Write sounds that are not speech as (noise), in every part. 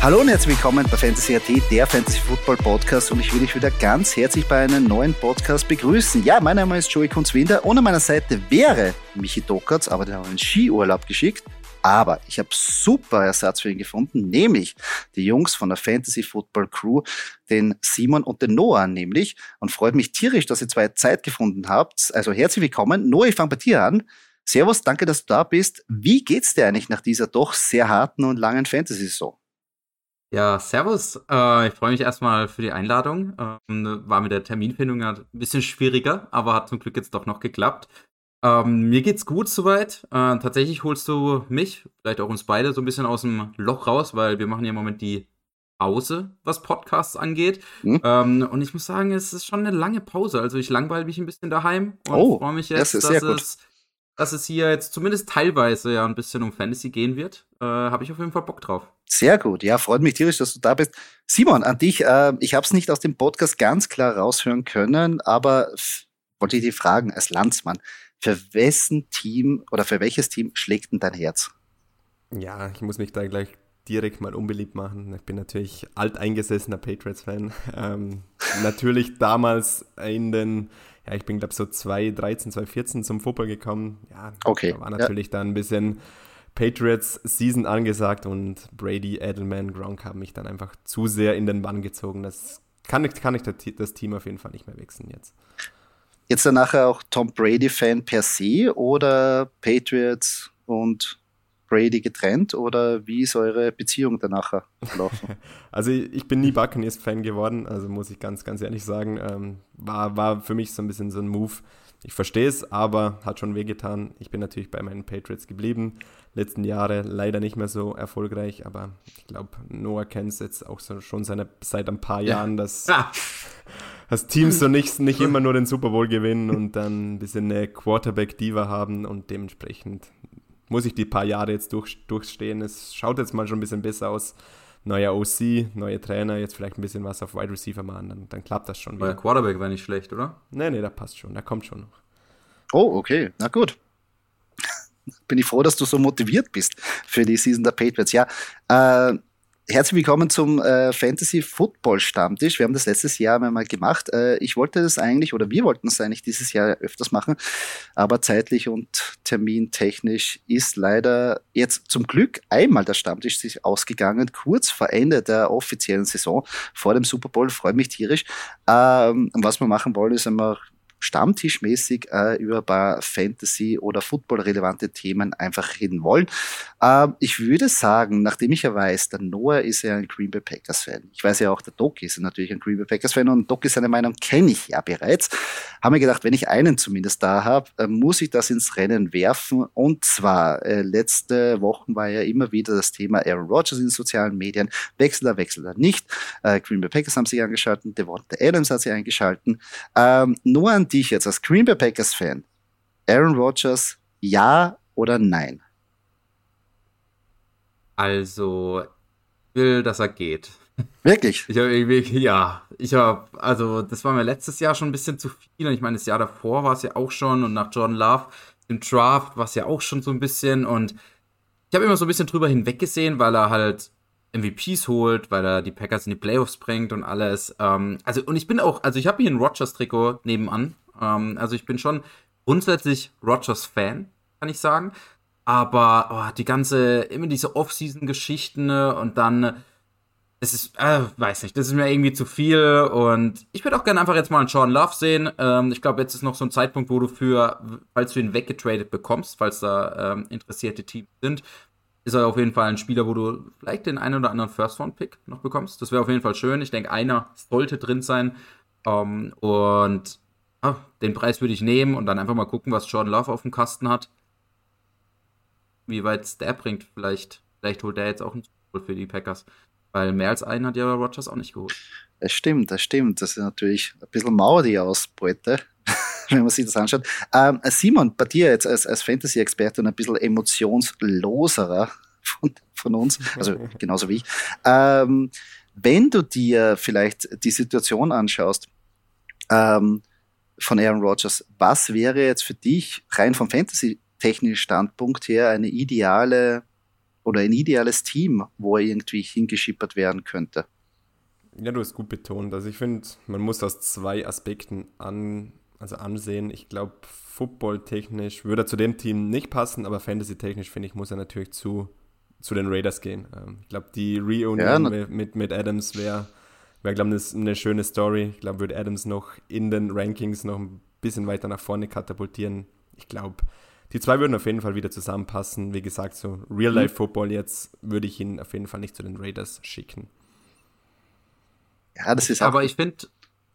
Hallo und herzlich willkommen bei Fantasy AT, der Fantasy Football Podcast und ich will dich wieder ganz herzlich bei einem neuen Podcast begrüßen. Ja, mein Name ist Joey Kunzwinder und an meiner Seite wäre Michi Dockertz, aber der hat einen Skiurlaub geschickt. Aber ich habe super Ersatz für ihn gefunden, nämlich die Jungs von der Fantasy Football Crew, den Simon und den Noah nämlich. Und freut mich tierisch, dass ihr zwei Zeit gefunden habt. Also herzlich willkommen. Noah, ich fange bei dir an. Servus, danke, dass du da bist. Wie geht's dir eigentlich nach dieser doch sehr harten und langen Fantasy-Saison? Ja, servus. Äh, ich freue mich erstmal für die Einladung. Ähm, war mit der Terminfindung ein bisschen schwieriger, aber hat zum Glück jetzt doch noch geklappt. Ähm, mir geht's gut soweit. Äh, tatsächlich holst du mich, vielleicht auch uns beide, so ein bisschen aus dem Loch raus, weil wir machen ja im Moment die Pause, was Podcasts angeht. Hm. Ähm, und ich muss sagen, es ist schon eine lange Pause. Also ich langweile mich ein bisschen daheim und oh, freue mich jetzt, das dass es dass es hier jetzt zumindest teilweise ja ein bisschen um Fantasy gehen wird. Äh, habe ich auf jeden Fall Bock drauf. Sehr gut, ja, freut mich tierisch, dass du da bist. Simon, an dich, äh, ich habe es nicht aus dem Podcast ganz klar raushören können, aber wollte ich dich fragen, als Landsmann, für wessen Team oder für welches Team schlägt denn dein Herz? Ja, ich muss mich da gleich direkt mal unbeliebt machen. Ich bin natürlich alteingesessener Patriots-Fan. (laughs) Ähm, natürlich damals in den ja, ich bin glaube so 2013, 2014 zum Football gekommen. Ja, okay. da war natürlich ja. dann ein bisschen Patriots Season angesagt und Brady, Edelman, Gronk haben mich dann einfach zu sehr in den Bann gezogen. Das kann ich, kann ich das Team auf jeden Fall nicht mehr wechseln jetzt. Jetzt dann nachher auch Tom Brady-Fan per se oder Patriots und Brady getrennt oder wie ist eure Beziehung danach verlaufen? (laughs) Also ich bin nie Buccaneers-Fan geworden, also muss ich ganz, ganz ehrlich sagen. Ähm, war, war für mich so ein bisschen so ein Move. Ich verstehe es, aber hat schon wehgetan. Ich bin natürlich bei meinen Patriots geblieben. Letzten Jahre leider nicht mehr so erfolgreich, aber ich glaube, Noah kennt es jetzt auch so, schon seine, seit ein paar Jahren, ja. dass, ah. dass Teams so nicht, (laughs) nicht immer nur den Super Bowl gewinnen und dann ein bisschen eine Quarterback-Diva haben und dementsprechend muss ich die paar Jahre jetzt durch, durchstehen. Es schaut jetzt mal schon ein bisschen besser aus. Neuer OC, neue Trainer, jetzt vielleicht ein bisschen was auf Wide Receiver machen, dann, dann klappt das schon wieder. Euer Quarterback war nicht schlecht, oder? Nee, nee, der passt schon, der kommt schon noch. Oh, okay, na gut. (laughs) Bin ich froh, dass du so motiviert bist für die Season der Patriots. Ja, äh, Herzlich willkommen zum äh, Fantasy Football Stammtisch. Wir haben das letztes Jahr einmal gemacht. Äh, ich wollte das eigentlich, oder wir wollten es eigentlich dieses Jahr öfters machen, aber zeitlich und termintechnisch ist leider jetzt zum Glück einmal der Stammtisch sich ausgegangen, kurz vor Ende der offiziellen Saison, vor dem Super Bowl. Freue mich tierisch. Ähm, was wir machen wollen, ist einmal stammtischmäßig äh, über ein paar Fantasy- oder Football-relevante Themen einfach reden wollen. Äh, ich würde sagen, nachdem ich ja weiß, der Noah ist ja ein Green Bay Packers-Fan. Ich weiß ja auch, der Doc ist natürlich ein Green Bay Packers-Fan und Doc ist seine Meinung kenne ich ja bereits. Haben wir gedacht, wenn ich einen zumindest da habe, äh, muss ich das ins Rennen werfen. Und zwar, äh, letzte Wochen war ja immer wieder das Thema Aaron Rodgers in sozialen Medien. Wechsel er, wechselt er nicht. Äh, Green Bay Packers haben sich angeschaltet, Devonta Adams hat sich eingeschaltet. Ähm, nur an dich jetzt als Green Bay Packers Fan. Aaron Rodgers, ja oder nein? Also, ich will, dass er geht. Wirklich? Ich habe irgendwie, ja, ich habe, also das war mir letztes Jahr schon ein bisschen zu viel. Und ich meine, das Jahr davor war es ja auch schon und nach Jordan Love im Draft war es ja auch schon so ein bisschen. Und ich habe immer so ein bisschen drüber hinweggesehen, weil er halt MVPs holt, weil er die Packers in die Playoffs bringt und alles. Ähm, also, und ich bin auch, also ich habe hier ein Rogers-Trikot nebenan. Ähm, also ich bin schon grundsätzlich Rogers-Fan, kann ich sagen. Aber oh, die ganze, immer diese Off-Season-Geschichten ne, und dann, es ist, äh, weiß nicht, das ist mir irgendwie zu viel und ich würde auch gerne einfach jetzt mal einen Sean Love sehen. Ähm, ich glaube, jetzt ist noch so ein Zeitpunkt, wo du für, falls du ihn weggetradet bekommst, falls da ähm, interessierte Teams sind, ist er auf jeden Fall ein Spieler, wo du vielleicht den einen oder anderen First-Round-Pick noch bekommst. Das wäre auf jeden Fall schön. Ich denke, einer sollte drin sein. Ähm, und ah, den Preis würde ich nehmen und dann einfach mal gucken, was Jordan Love auf dem Kasten hat wie weit es der bringt. Vielleicht vielleicht holt er jetzt auch einen Super für die Packers. Weil mehr als einen hat ja Rogers auch nicht geholt. Das stimmt, das stimmt. Das ist natürlich ein bisschen Mauer, die Ausbeute, (laughs) wenn man sich das anschaut. Ähm, Simon, bei dir jetzt als, als Fantasy-Experte und ein bisschen emotionsloserer von, von uns, also (laughs) genauso wie ich. Ähm, wenn du dir vielleicht die Situation anschaust ähm, von Aaron Rodgers, was wäre jetzt für dich rein vom Fantasy-technischen Standpunkt her eine ideale oder ein ideales Team, wo er irgendwie hingeschippert werden könnte? Ja, du hast gut betont. Also ich finde, man muss aus zwei Aspekten an, also ansehen. Ich glaube, football-technisch würde er zu dem Team nicht passen, aber fantasy-technisch finde ich, muss er natürlich zu, zu den Raiders gehen. Ähm, ich glaube, die Reunion ja, mit, mit Adams wäre, wär, glaube ich, eine schöne Story. Ich glaube, würde Adams noch in den Rankings noch ein bisschen weiter nach vorne katapultieren. Ich glaube, die zwei würden auf jeden Fall wieder zusammenpassen. Wie gesagt, so Real-Life-Football jetzt würde ich ihn auf jeden Fall nicht zu den Raiders schicken. Ja, das ist Aber ich finde,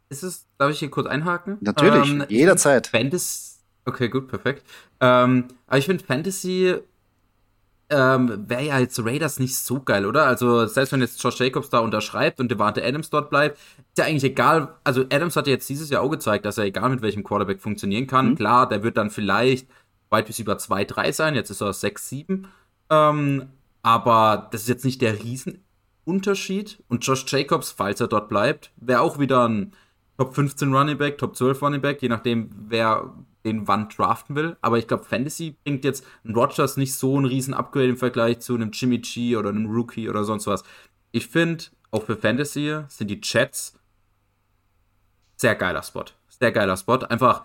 ist es, darf ich hier kurz einhaken? Natürlich, ähm, jederzeit. Fantasy, okay, gut, perfekt. Ähm, aber ich finde Fantasy ähm, wäre ja jetzt Raiders nicht so geil, oder? Also, selbst wenn jetzt Josh Jacobs da unterschreibt und Devante Adams dort bleibt, ist ja eigentlich egal. Also, Adams hat jetzt dieses Jahr auch gezeigt, dass er egal mit welchem Quarterback funktionieren kann. Mhm. Klar, der wird dann vielleicht weit bis über 2, 3 sein. Jetzt ist er 6, 7. Ähm, aber das ist jetzt nicht der Riesenunterschied. Und Josh Jacobs, falls er dort bleibt, wäre auch wieder ein Top 15 Running Back, Top 12 Running Back, je nachdem, wer den wann draften will. Aber ich glaube, Fantasy bringt jetzt ein Rogers nicht so ein riesen Upgrade im Vergleich zu einem Jimmy G oder einem Rookie oder sonst was. Ich finde, auch für Fantasy sind die Chats sehr geiler Spot. Sehr geiler Spot. Einfach,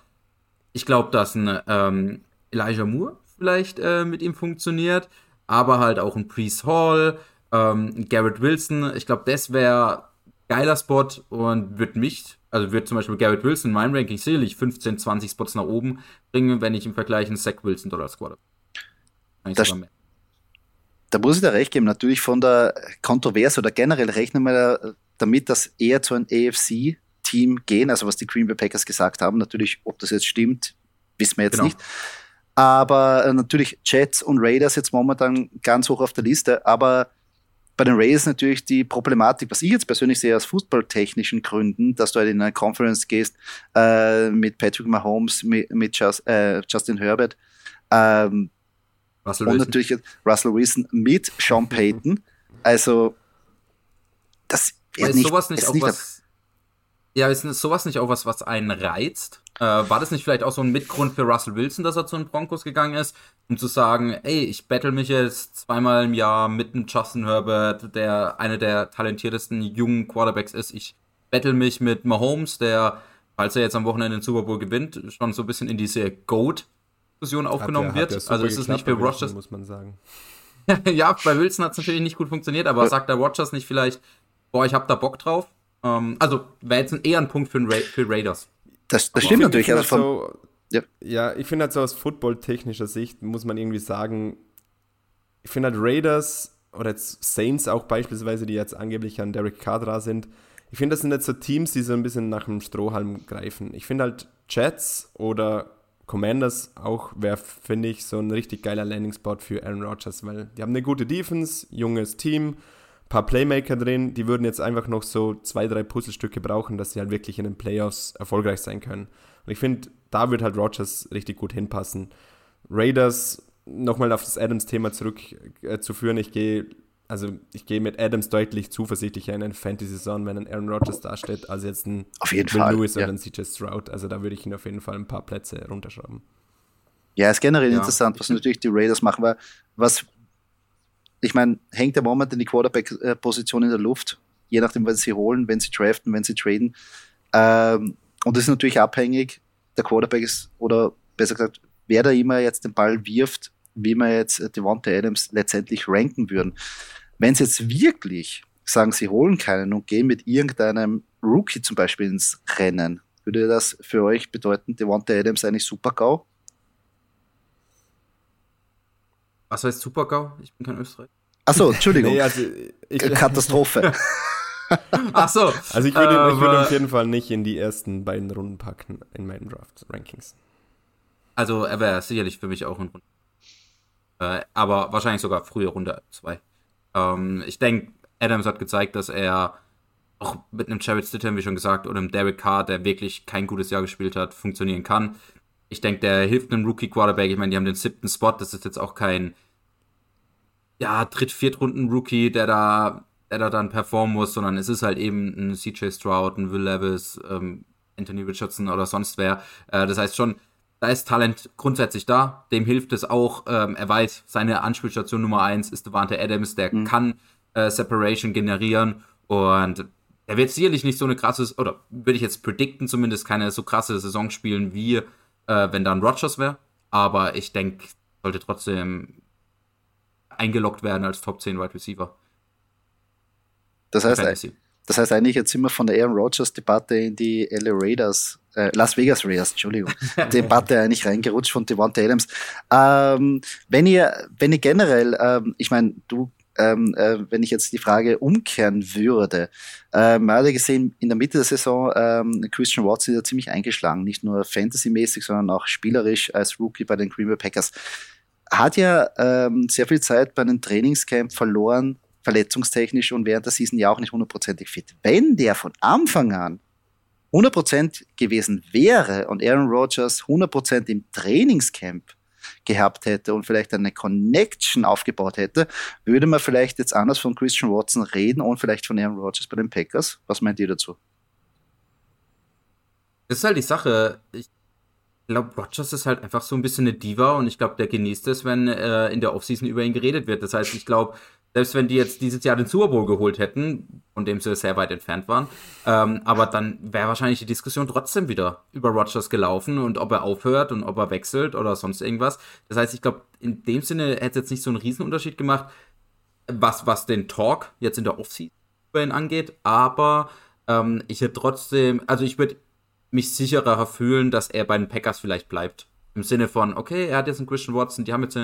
ich glaube, dass ein ähm, Elijah Moore vielleicht äh, mit ihm funktioniert, aber halt auch ein Priest Hall, ähm, Garrett Wilson. Ich glaube, das wäre geiler Spot und wird mich, also wird zum Beispiel Garrett Wilson in meinem Ranking sicherlich 15, 20 Spots nach oben bringen, wenn ich im Vergleich einen Zach Wilson oder Squad das, da muss ich dir recht geben, natürlich von der Kontroverse oder generell rechnen wir damit, dass eher zu einem AFC-Team gehen, also was die Green Bay Packers gesagt haben. Natürlich, ob das jetzt stimmt, wissen wir jetzt genau. nicht. Aber äh, natürlich Jets und Raiders jetzt momentan ganz hoch auf der Liste. Aber bei den Raiders natürlich die Problematik, was ich jetzt persönlich sehe aus fußballtechnischen Gründen, dass du halt in eine Conference gehst äh, mit Patrick Mahomes, mit, mit Just, äh, Justin Herbert ähm, und Wilson. natürlich Russell Wilson mit Sean (laughs) Payton. Also das wäre nicht, sowas nicht auch nicht was, ja, ist sowas nicht auch was, was einen reizt? Äh, war das nicht vielleicht auch so ein Mitgrund für Russell Wilson, dass er zu den Broncos gegangen ist, um zu sagen, ey, ich battle mich jetzt zweimal im Jahr mit einem Justin Herbert, der einer der talentiertesten jungen Quarterbacks ist. Ich battle mich mit Mahomes, der, falls er jetzt am Wochenende den Super Bowl gewinnt, schon so ein bisschen in diese Goat-Diskussion aufgenommen der, wird. Also ist es nicht für Rogers. Muss man sagen. (laughs) ja, bei Wilson hat es natürlich nicht gut funktioniert, aber (laughs) sagt der Rogers nicht vielleicht, boah, ich hab da Bock drauf? Ähm, also wäre jetzt eher ein Punkt für, Ra für Raiders. Das, das stimmt natürlich. Also von, so, ja. ja, ich finde halt so aus footballtechnischer Sicht muss man irgendwie sagen, ich finde halt Raiders oder jetzt Saints auch beispielsweise, die jetzt angeblich an Derek Carr sind, ich finde, das sind jetzt so Teams, die so ein bisschen nach dem Strohhalm greifen. Ich finde halt Jets oder Commanders auch wäre, finde ich, so ein richtig geiler Landing-Spot für Aaron Rodgers, weil die haben eine gute Defense, junges Team, paar Playmaker drin, die würden jetzt einfach noch so zwei, drei Puzzlestücke brauchen, dass sie halt wirklich in den Playoffs erfolgreich sein können. Und ich finde, da wird halt Rogers richtig gut hinpassen. Raiders, nochmal auf das Adams-Thema zurückzuführen, äh, ich gehe also ich gehe mit Adams deutlich zuversichtlicher in eine Fantasy-Saison, wenn ein Aaron Rodgers dasteht, als jetzt ein auf jeden Will Fall, Lewis ja. oder ein CJ Stroud. Also da würde ich ihn auf jeden Fall ein paar Plätze runterschrauben. Ja, ist generell ja. interessant, was natürlich die Raiders machen, weil was ich meine, hängt der momentan die Quarterback-Position in der Luft, je nachdem, was sie holen, wenn sie draften, wenn sie traden. Ähm, und das ist natürlich abhängig, der Quarterback ist, oder besser gesagt, wer da immer jetzt den Ball wirft, wie man jetzt Devonta Adams letztendlich ranken würden. Wenn sie jetzt wirklich sagen, sie holen keinen und gehen mit irgendeinem Rookie zum Beispiel ins Rennen, würde das für euch bedeuten, Devonta Adams eigentlich super GAU? Was heißt Super-GAU? Ich bin kein Österreicher. Achso, Entschuldigung. (laughs) nee, also ich, Katastrophe. (laughs) Ach so. Also ich würde, äh, ich würde auf jeden Fall nicht in die ersten beiden Runden packen in meinen Draft-Rankings. Also er wäre sicherlich für mich auch ein Rund. Äh, aber wahrscheinlich sogar frühe Runde 2. Ähm, ich denke, Adams hat gezeigt, dass er auch mit einem Jared Stidham, wie schon gesagt, oder einem Derek Carr, der wirklich kein gutes Jahr gespielt hat, funktionieren kann. Ich denke, der hilft einem Rookie-Quarterback. Ich meine, die haben den siebten Spot. Das ist jetzt auch kein, ja, Dritt-, Viertrunden-Rookie, der da, der da dann performen muss, sondern es ist halt eben ein CJ Stroud, ein Will Levis, ähm, Anthony Richardson oder sonst wer. Äh, das heißt schon, da ist Talent grundsätzlich da. Dem hilft es auch. Ähm, er weiß, seine Anspielstation Nummer eins ist Devante Adams, der mhm. kann äh, Separation generieren und er wird sicherlich nicht so eine krasse, oder würde ich jetzt predikten, zumindest keine so krasse Saison spielen, wie äh, wenn dann Rogers wäre. Aber ich denke, sollte trotzdem eingeloggt werden als Top 10 Wide Receiver. Das heißt, das heißt eigentlich, jetzt sind wir von der Aaron Rodgers-Debatte in die LA Raiders, äh, Las Vegas Raiders, Entschuldigung, (laughs) Debatte eigentlich reingerutscht von Devonta Adams. Ähm, wenn ihr, wenn ihr generell, ähm, ich meine, du ähm, äh, wenn ich jetzt die Frage umkehren würde, äh, man gesehen, in der Mitte der Saison, ähm, Christian Watson ist ja ziemlich eingeschlagen, nicht nur fantasymäßig, sondern auch spielerisch als Rookie bei den Green Bay Packers. Hat ja ähm, sehr viel Zeit bei einem Trainingscamp verloren, verletzungstechnisch und während der Season ja auch nicht hundertprozentig fit. Wenn der von Anfang an 100% gewesen wäre und Aaron Rodgers 100% im Trainingscamp gehabt hätte und vielleicht eine Connection aufgebaut hätte, würde man vielleicht jetzt anders von Christian Watson reden und vielleicht von Aaron Rodgers bei den Packers. Was meint ihr dazu? Das ist halt die Sache. Ich glaube, Rodgers ist halt einfach so ein bisschen eine Diva und ich glaube, der genießt es, wenn äh, in der Offseason über ihn geredet wird. Das heißt, ich glaube, selbst wenn die jetzt dieses Jahr den Super Bowl geholt hätten, von dem sie sehr weit entfernt waren, ähm, aber dann wäre wahrscheinlich die Diskussion trotzdem wieder über Rogers gelaufen und ob er aufhört und ob er wechselt oder sonst irgendwas. Das heißt, ich glaube, in dem Sinne hätte es jetzt nicht so einen Riesenunterschied gemacht, was, was den Talk jetzt in der Offseason über ihn angeht, aber ähm, ich hätte trotzdem, also ich würde mich sicherer fühlen, dass er bei den Packers vielleicht bleibt. Im Sinne von, okay, er hat jetzt einen Christian Watson, die haben jetzt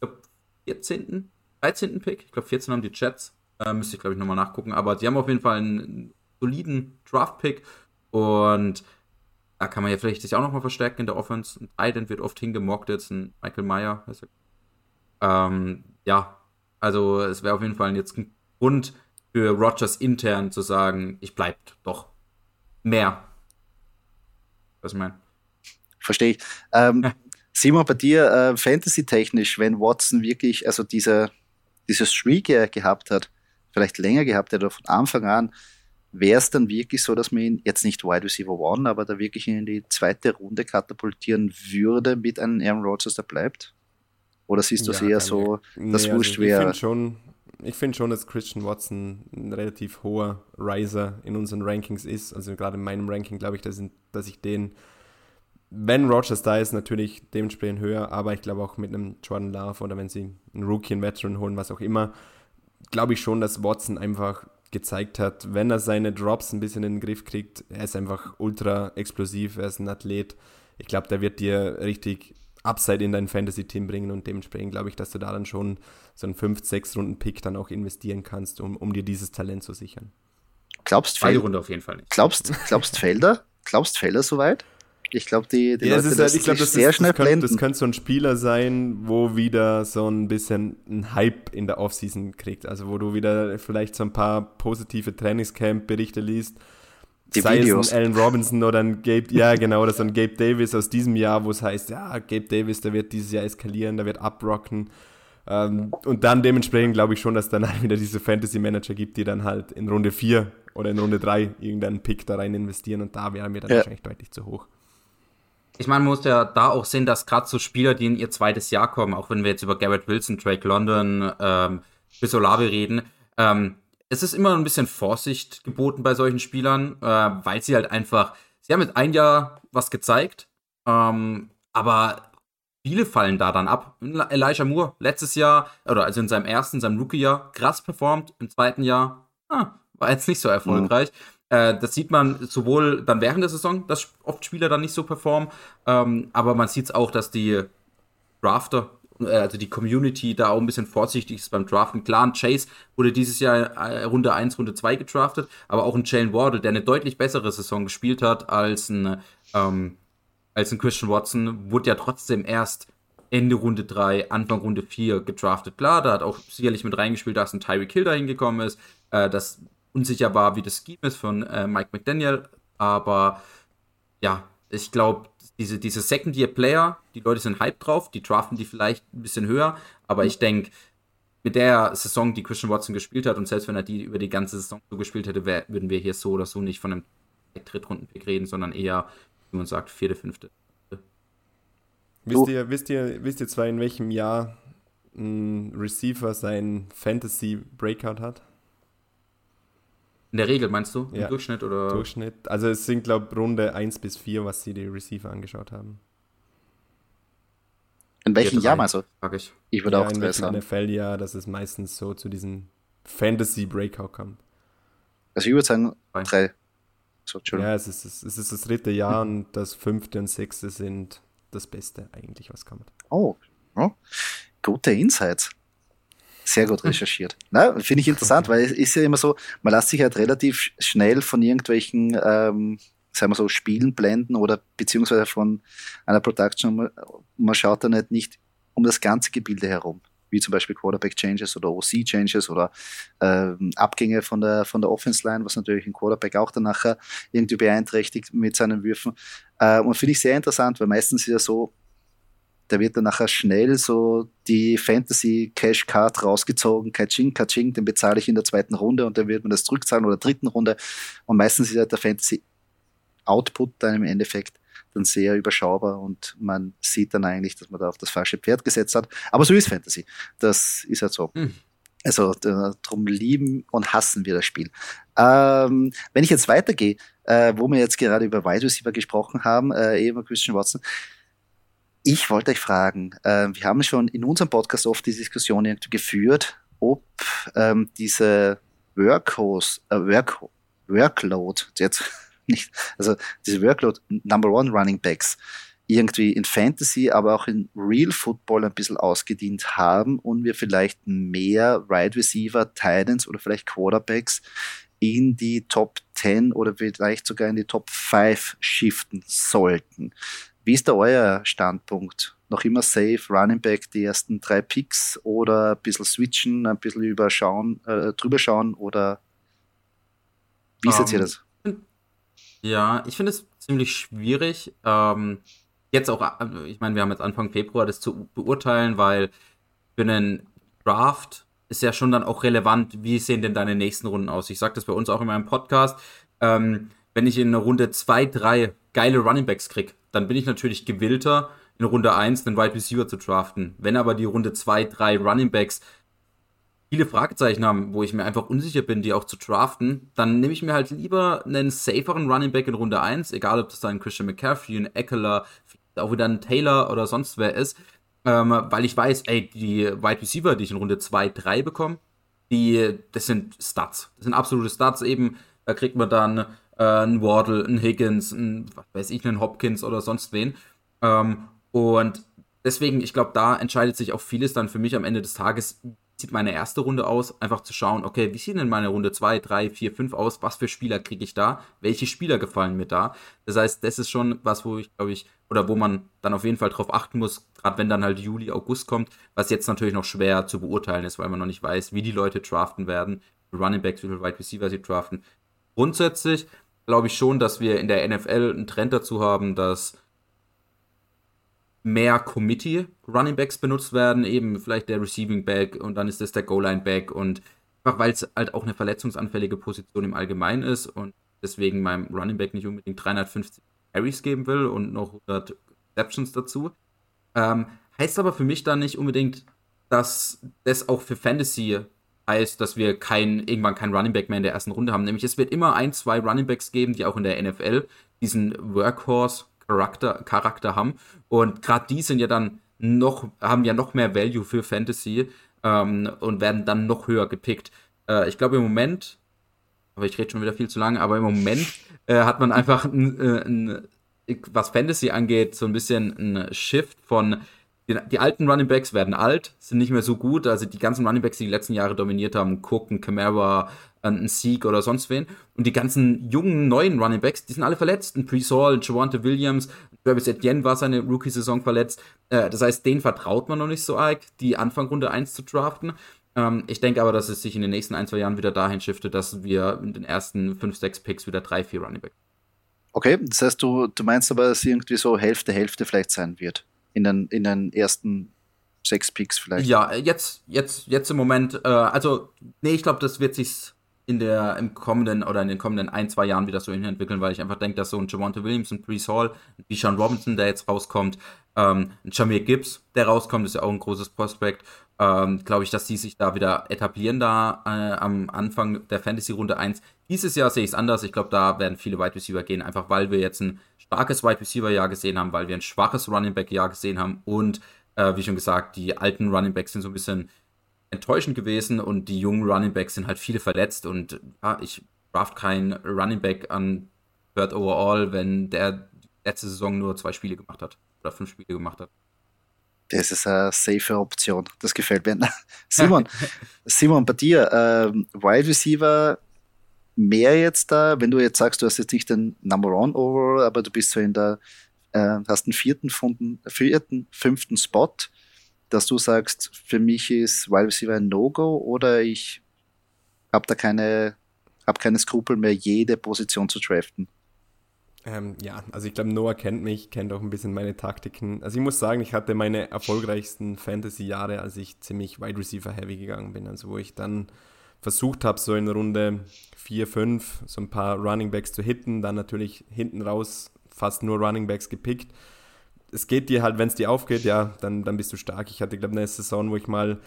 glaube, 14. 13. Pick. Ich glaube, 14 haben die Jets. Äh, müsste ich, glaube ich, nochmal nachgucken. Aber die haben auf jeden Fall einen soliden Draft-Pick. Und da kann man ja vielleicht sich auch nochmal verstärken in der Offense. Ein Titan wird oft hingemockt, jetzt ein Michael Meyer. Ähm, ja, also es wäre auf jeden Fall jetzt ein Grund für Rogers intern zu sagen, ich bleib doch mehr. Was ich meine. Verstehe ich. Ähm, (laughs) Simon, bei dir äh, Fantasy-technisch, wenn Watson wirklich, also diese dieses Streak er gehabt hat, vielleicht länger gehabt hätte, von Anfang an, wäre es dann wirklich so, dass man ihn jetzt nicht Wide Receiver One, aber da wirklich in die zweite Runde katapultieren würde mit einem Aaron Rodgers, der bleibt? Oder siehst du es ja, eher so, dass nee, wurscht also wäre? Ich finde schon, find schon, dass Christian Watson ein relativ hoher Riser in unseren Rankings ist. Also gerade in meinem Ranking glaube ich, dass, dass ich den wenn Rogers da ist, natürlich dementsprechend höher, aber ich glaube auch mit einem Jordan Love oder wenn sie einen Rookie, einen Veteran holen, was auch immer, glaube ich schon, dass Watson einfach gezeigt hat, wenn er seine Drops ein bisschen in den Griff kriegt, er ist einfach ultra explosiv, er ist ein Athlet. Ich glaube, der wird dir richtig Upside in dein Fantasy-Team bringen und dementsprechend glaube ich, dass du da dann schon so einen 5-6 Runden-Pick dann auch investieren kannst, um, um dir dieses Talent zu sichern. Glaubst Felder? Runde auf jeden Fall nicht. Glaubst, glaubst Felder? Glaubst Felder soweit? Ich glaube, die, die ja, Leute halt, ich glaub, das sehr ist, schnell das könnte, das könnte so ein Spieler sein, wo wieder so ein bisschen ein Hype in der Offseason kriegt. Also wo du wieder vielleicht so ein paar positive Trainingscamp-Berichte liest. Die sei Videos. es ein Allen Robinson oder ein Gabe, ja genau, oder so ein Gabe Davis aus diesem Jahr, wo es heißt, ja, Gabe Davis, der wird dieses Jahr eskalieren, der wird abrocken. Ähm, und dann dementsprechend glaube ich schon, dass dann (laughs) halt wieder diese Fantasy-Manager gibt, die dann halt in Runde 4 oder in Runde 3 irgendeinen Pick da rein investieren und da wäre mir dann ja. wahrscheinlich deutlich zu hoch ich meine, man muss ja da auch sehen, dass gerade so Spieler, die in ihr zweites Jahr kommen, auch wenn wir jetzt über Garrett Wilson, Drake London, ähm, bis Olave reden, ähm, es ist immer ein bisschen Vorsicht geboten bei solchen Spielern, äh, weil sie halt einfach, sie haben jetzt ein Jahr was gezeigt, ähm, aber viele fallen da dann ab. Elijah Moore, letztes Jahr, oder also in seinem ersten, seinem Rookie-Jahr, krass performt, im zweiten Jahr, ah, war jetzt nicht so erfolgreich. Mhm. Äh, das sieht man sowohl dann während der Saison, dass oft Spieler dann nicht so performen, ähm, aber man sieht es auch, dass die Drafter, äh, also die Community da auch ein bisschen vorsichtig ist beim Draften. Klar, ein Chase wurde dieses Jahr äh, Runde 1, Runde 2 gedraftet, aber auch ein Jalen Wardle, der eine deutlich bessere Saison gespielt hat als ein, ähm, als ein Christian Watson, wurde ja trotzdem erst Ende Runde 3, Anfang Runde 4 gedraftet. Klar, da hat auch sicherlich mit reingespielt, dass ein Tyreek Hill da hingekommen ist, äh, dass unsicher war, wie das Scheme ist von äh, Mike McDaniel. Aber ja, ich glaube, diese, diese Second-Year-Player, die Leute sind hype drauf, die draften die vielleicht ein bisschen höher, aber ich denke, mit der Saison, die Christian Watson gespielt hat, und selbst wenn er die über die ganze Saison so gespielt hätte, wär, würden wir hier so oder so nicht von einem Drittrunden-Pick reden, sondern eher, wie man sagt, vierte, fünfte. Wisst ihr, wisst, ihr, wisst ihr zwar, in welchem Jahr ein Receiver sein Fantasy Breakout hat? In der Regel meinst du? Ja. Im Durchschnitt oder? Durchschnitt. Also es sind, glaube ich, Runde 1 bis 4, was sie die Receiver angeschaut haben. In welchem Ja, Jahr meinst du? Frag ich. Ich würde ja, auch in welchem sagen. NFL-Jahr, dass es meistens so zu diesem Fantasy Breakout kommt. Also ich würde sagen, Drei. drei. So, Entschuldigung. Ja, es ist, es ist das dritte Jahr und das fünfte und sechste sind das Beste eigentlich, was kommt. Oh, ja. gute Insights. Sehr gut recherchiert. Na, finde ich interessant, weil es ist ja immer so, man lässt sich halt relativ schnell von irgendwelchen, ähm, sagen wir so, Spielen blenden oder beziehungsweise von einer Production. Man, man schaut dann halt nicht um das ganze Gebilde herum, wie zum Beispiel Quarterback Changes oder OC Changes oder ähm, Abgänge von der, von der Offense Line, was natürlich ein Quarterback auch dann nachher irgendwie beeinträchtigt mit seinen Würfen. Äh, und finde ich sehr interessant, weil meistens ist ja so, da wird dann nachher schnell so die Fantasy Cash Card rausgezogen, Kaching, Kaching, den bezahle ich in der zweiten Runde und dann wird man das zurückzahlen oder dritten Runde. Und meistens ist halt der Fantasy Output dann im Endeffekt dann sehr überschaubar und man sieht dann eigentlich, dass man da auf das falsche Pferd gesetzt hat. Aber so ist Fantasy. Das ist halt so. Hm. Also da- drum lieben und hassen wir das Spiel. Ähm, wenn ich jetzt weitergehe, äh, wo wir jetzt gerade über Wide Receiver gesprochen haben, äh, eben Christian Watson, ich wollte euch fragen, äh, wir haben schon in unserem Podcast oft die Diskussion geführt, ob ähm, diese Workhorse, äh, Work, Workload, jetzt (laughs) nicht, also diese Workload Number One Running Backs irgendwie in Fantasy, aber auch in Real Football ein bisschen ausgedient haben und wir vielleicht mehr Wide Receiver, Titans oder vielleicht Quarterbacks in die Top 10 oder vielleicht sogar in die Top 5 shiften sollten. Wie ist da euer Standpunkt? Noch immer safe, Running Back, die ersten drei Picks oder ein bisschen switchen, ein bisschen überschauen, äh, drüber schauen oder wie seht ihr Ähm, das? Ja, ich finde es ziemlich schwierig. Ähm, jetzt auch, äh, ich meine, wir haben jetzt Anfang Februar das zu beurteilen, weil für einen Draft ist ja schon dann auch relevant, wie sehen denn deine nächsten Runden aus? Ich sage das bei uns auch in meinem Podcast. Ähm, wenn ich in Runde 2, 3 geile Runningbacks krieg, dann bin ich natürlich gewillter, in Runde 1 einen Wide Receiver zu draften. Wenn aber die Runde 2, 3 Runningbacks viele Fragezeichen haben, wo ich mir einfach unsicher bin, die auch zu draften, dann nehme ich mir halt lieber einen saferen Running Back in Runde 1, egal ob das dann Christian McCaffrey, ein Eckler, auch wieder ein Taylor oder sonst wer ist, ähm, weil ich weiß, ey, die Wide Receiver, die ich in Runde 2, 3 bekomme, die, das sind Stats. Das sind absolute Stats. Eben, da kriegt man dann äh, einen Wardle, einen Higgins, einen, was weiß ich, einen Hopkins oder sonst wen. Ähm, und deswegen, ich glaube, da entscheidet sich auch vieles dann für mich am Ende des Tages, sieht meine erste Runde aus, einfach zu schauen, okay, wie sieht denn meine Runde 2, 3, 4, 5 aus, was für Spieler kriege ich da, welche Spieler gefallen mir da. Das heißt, das ist schon was, wo ich, glaube ich, oder wo man dann auf jeden Fall drauf achten muss, gerade wenn dann halt Juli, August kommt, was jetzt natürlich noch schwer zu beurteilen ist, weil man noch nicht weiß, wie die Leute draften werden, wie Running Backs, wie viele Wide Receiver sie draften. Grundsätzlich glaube ich schon, dass wir in der NFL einen Trend dazu haben, dass mehr Committee Running Backs benutzt werden, eben vielleicht der Receiving Back und dann ist das der Goal Line Back und einfach weil es halt auch eine verletzungsanfällige Position im Allgemeinen ist und deswegen meinem Running Back nicht unbedingt 350 Carries geben will und noch 100 Receptions dazu. Ähm, heißt aber für mich dann nicht unbedingt, dass das auch für Fantasy heißt, dass wir kein, irgendwann kein Running Back mehr in der ersten Runde haben. Nämlich es wird immer ein, zwei Running Backs geben, die auch in der NFL diesen Workhorse Charakter, haben. Und gerade die sind ja dann noch, haben ja noch mehr Value für Fantasy ähm, und werden dann noch höher gepickt. Äh, ich glaube im Moment, aber ich rede schon wieder viel zu lange, aber im Moment äh, hat man einfach ein, äh, ein, was Fantasy angeht, so ein bisschen ein Shift von die, alten Running Backs werden alt, sind nicht mehr so gut. Also die ganzen Running Backs, die die letzten Jahre dominiert haben, Cook, ein Camara, ein Sieg oder sonst wen. Und die ganzen jungen, neuen Running Backs, die sind alle verletzt. Ein Pre-Saul, ein Javante Williams, Travis Etienne war seine Rookie-Saison verletzt. Äh, das heißt, denen vertraut man noch nicht so arg, die Anfang Runde 1 zu draften. Ähm, ich denke aber, dass es sich in den nächsten ein, zwei Jahren wieder dahin shiftet, dass wir in den ersten 5, 6 Picks wieder 3, 4 Running Backs Okay, das heißt, du, du meinst aber, dass irgendwie so Hälfte, Hälfte vielleicht sein wird. In den, in den ersten sechs Picks vielleicht. Ja, jetzt, jetzt, jetzt im Moment, äh, also, nee, ich glaube, das wird sich in der, im kommenden oder in den kommenden ein, zwei Jahren wieder so entwickeln, weil ich einfach denke, dass so ein Javante Williams, ein Brees Hall, ein Bijan Robinson, der jetzt rauskommt, ähm, ein Jameer Gibbs, der rauskommt, ist ja auch ein großes Prospekt, ähm, glaube ich, dass die sich da wieder etablieren da äh, am Anfang der Fantasy-Runde 1. Dieses Jahr sehe ich es anders. Ich glaube, da werden viele Wide Receiver gehen, einfach weil wir jetzt ein starkes Wide Receiver-Jahr gesehen haben, weil wir ein schwaches Running Back-Jahr gesehen haben und, äh, wie schon gesagt, die alten Running Backs sind so ein bisschen enttäuschend gewesen und die jungen Running Backs sind halt viele verletzt und ja, ich draft kein Running Back an Third Overall, wenn der letzte Saison nur zwei Spiele gemacht hat oder fünf Spiele gemacht hat. Das ist eine safe Option. Das gefällt mir. (laughs) Simon, (laughs) Simon, bei dir, ähm, Wide Receiver mehr jetzt da, wenn du jetzt sagst, du hast jetzt nicht den Number One Overall, aber du bist so in der, äh, hast den vierten, vierten, fünften Spot, dass du sagst, für mich ist Wide Receiver ein No-Go oder ich habe da keine, hab keine Skrupel mehr, jede Position zu draften. Ähm, ja, also ich glaube, Noah kennt mich, kennt auch ein bisschen meine Taktiken. Also ich muss sagen, ich hatte meine erfolgreichsten Fantasy-Jahre, als ich ziemlich Wide Receiver-heavy gegangen bin. Also wo ich dann versucht habe, so in Runde 4, 5 so ein paar Running Backs zu hitten, dann natürlich hinten raus fast nur Running Backs gepickt. Es geht dir halt, wenn es dir aufgeht, ja, dann, dann bist du stark. Ich hatte, glaube ich, eine Saison, wo ich mal